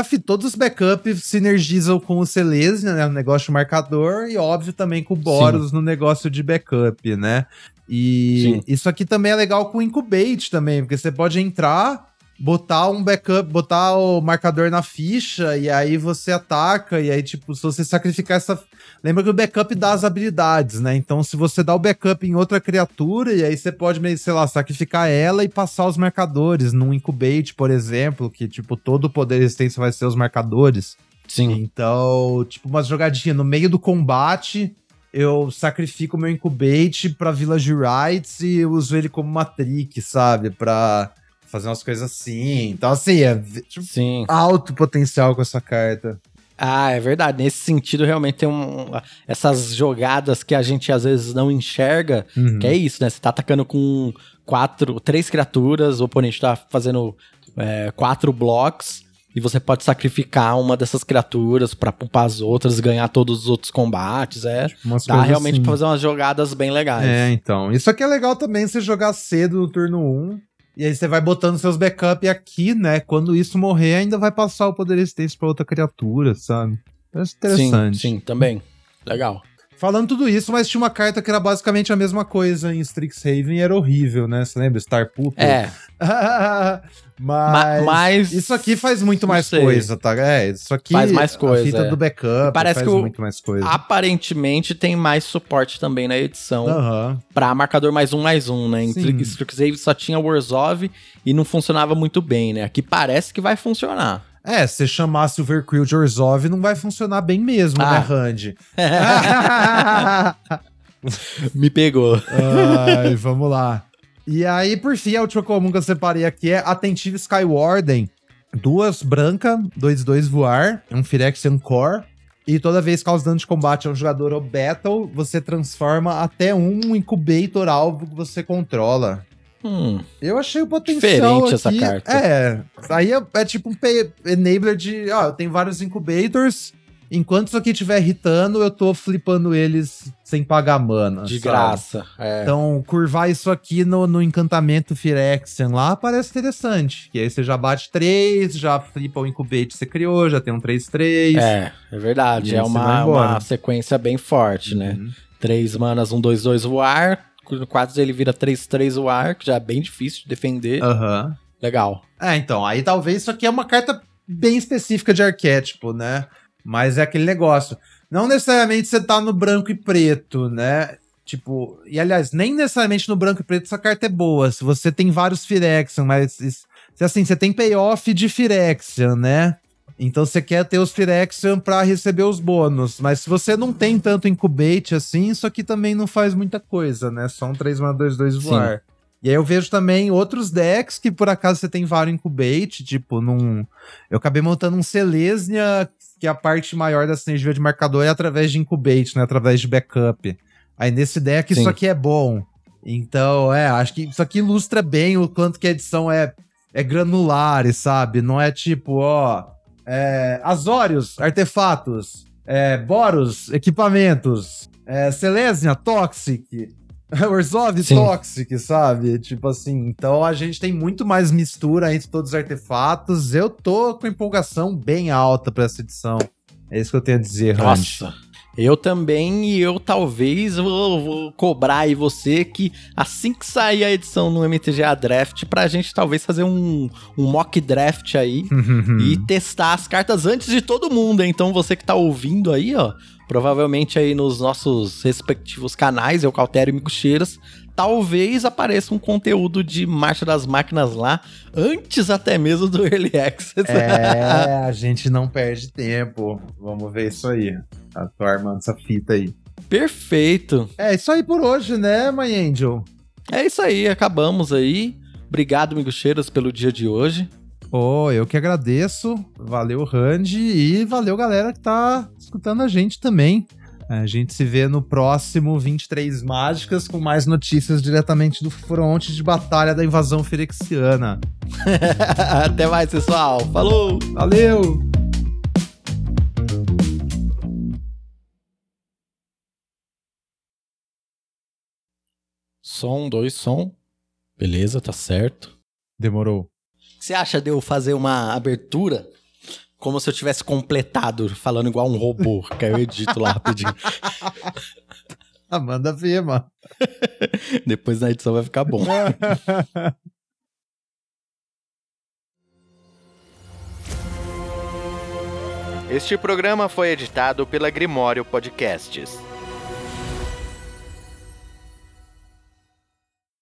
Af, todos os backups sinergizam com o Celestia, né? No negócio de marcador, e óbvio também com o Boros Sim. no negócio de backup, né? E Sim. isso aqui também é legal com o Incubate também, porque você pode entrar, botar um backup, botar o marcador na ficha e aí você ataca e aí tipo, se você sacrificar essa, lembra que o backup dá as habilidades, né? Então se você dá o backup em outra criatura e aí você pode sei lá, sacrificar ela e passar os marcadores num incubate, por exemplo, que tipo todo o poder resistência vai ser os marcadores. Sim. Então, tipo, umas jogadinhas no meio do combate, eu sacrifico meu incubate pra Village Rights e uso ele como uma trick, sabe? Pra fazer umas coisas assim. Então, assim, é tipo, Sim. alto potencial com essa carta. Ah, é verdade. Nesse sentido, realmente tem um, essas jogadas que a gente às vezes não enxerga, uhum. que é isso, né? Você tá atacando com quatro, três criaturas, o oponente tá fazendo é, quatro blocos, e você pode sacrificar uma dessas criaturas para poupar as outras, ganhar todos os outros combates. É, tipo dá realmente assim. pra fazer umas jogadas bem legais. É, então. Isso aqui é legal também, você jogar cedo no turno 1 e aí você vai botando seus backups aqui, né? Quando isso morrer, ainda vai passar o poder resistência pra outra criatura, sabe? Parece interessante. Sim, sim, também. Legal. Falando tudo isso, mas tinha uma carta que era basicamente a mesma coisa em Strixhaven e era horrível, né? Você lembra? Star Pupil? É. mas, mas, isso aqui faz muito mais sei. coisa, tá? É, isso aqui faz mais coisa. A fita é. do backup parece faz que muito mais coisa. Aparentemente tem mais suporte também na edição uhum. para marcador mais um mais um, né? Em Strixhaven só tinha Warzov e não funcionava muito bem, né? Aqui parece que vai funcionar. É, se chamar Silvercrew de Orzhov não vai funcionar bem mesmo, né, ah. né, Randy? Me pegou. Ai, vamos lá. E aí, por fim, a última comum que eu separei aqui é Atentivo Skywarden. Duas branca, dois dois voar, um Phyrexian Core. E toda vez que causa dano de combate a um jogador ou battle, você transforma até um incubator alvo que você controla. Hum, eu achei o potencial Diferente aqui, essa carta. É, aí é, é tipo um enabler de, ó, eu tenho vários incubators, enquanto isso aqui estiver irritando, eu tô flipando eles sem pagar mana. De sabe? graça. É. Então, curvar isso aqui no, no encantamento Phyrexian lá parece interessante. Que aí você já bate três, já flipa o incubate que você criou, já tem um 3-3. É, é verdade. É uma, uma sequência bem forte, né? uhum. né? Três manas, um 2-2 voar, no 4 ele vira 3-3 o ar, que já é bem difícil de defender. Aham. Uhum. Legal. É, então, aí talvez isso aqui é uma carta bem específica de arquétipo, né? Mas é aquele negócio. não necessariamente você tá no branco e preto, né? Tipo, e aliás, nem necessariamente no branco e preto essa carta é boa. Se você tem vários Phyrexian, mas se assim, você tem payoff de Phyrexian, né? Então você quer ter os Phyrexian para receber os bônus. Mas se você não tem tanto Incubate assim, isso aqui também não faz muita coisa, né? Só um 3 mana 2 2 voar. Sim. E aí eu vejo também outros decks que por acaso você tem vários Incubate, tipo, num. Eu acabei montando um Selesnia, que a parte maior da sinergia de marcador é através de Incubate, né? Através de backup. Aí nesse deck Sim. isso aqui é bom. Então, é, acho que isso aqui ilustra bem o quanto que a edição é, é granular, sabe? Não é tipo, ó, é, Azorius, artefatos, é, Boros, equipamentos, é, Selesnya, Toxic, Orzhov, Toxic, sabe? Tipo assim, então a gente tem muito mais mistura entre todos os artefatos. Eu tô com empolgação bem alta pra essa edição. É isso que eu tenho a dizer, Nossa. Eu também, e eu talvez vou, vou, cobrar aí você que assim que sair a edição no MTGA Draft, pra gente talvez fazer um, um mock draft aí e testar as cartas antes de todo mundo. Então você que tá ouvindo aí, ó, provavelmente aí nos nossos respectivos canais, eu, Caltério e Micocheiras, talvez apareça um conteúdo de Marcha das Máquinas lá, antes até mesmo do Early Access. É, a gente não perde tempo. Vamos ver isso aí. Tô armando essa fita aí. Perfeito. É isso aí por hoje, né, My Angel? É isso aí, acabamos aí. Obrigado, Miguxeiras, pelo dia de hoje. Oh, eu que agradeço. Valeu, Randy. E valeu, galera que tá escutando a gente também. A gente se vê no próximo 23 Mágicas com mais notícias diretamente do fronte de batalha da invasão firexiana. Até mais, pessoal. Falou! Valeu! Som, dois, som. Beleza, tá certo. Demorou. Você acha de eu fazer uma abertura como se eu tivesse completado, falando igual um robô, que aí eu edito lá rapidinho. ah, manda ver, mano. Depois na edição vai ficar bom. Este programa foi editado pela Grimório Podcasts.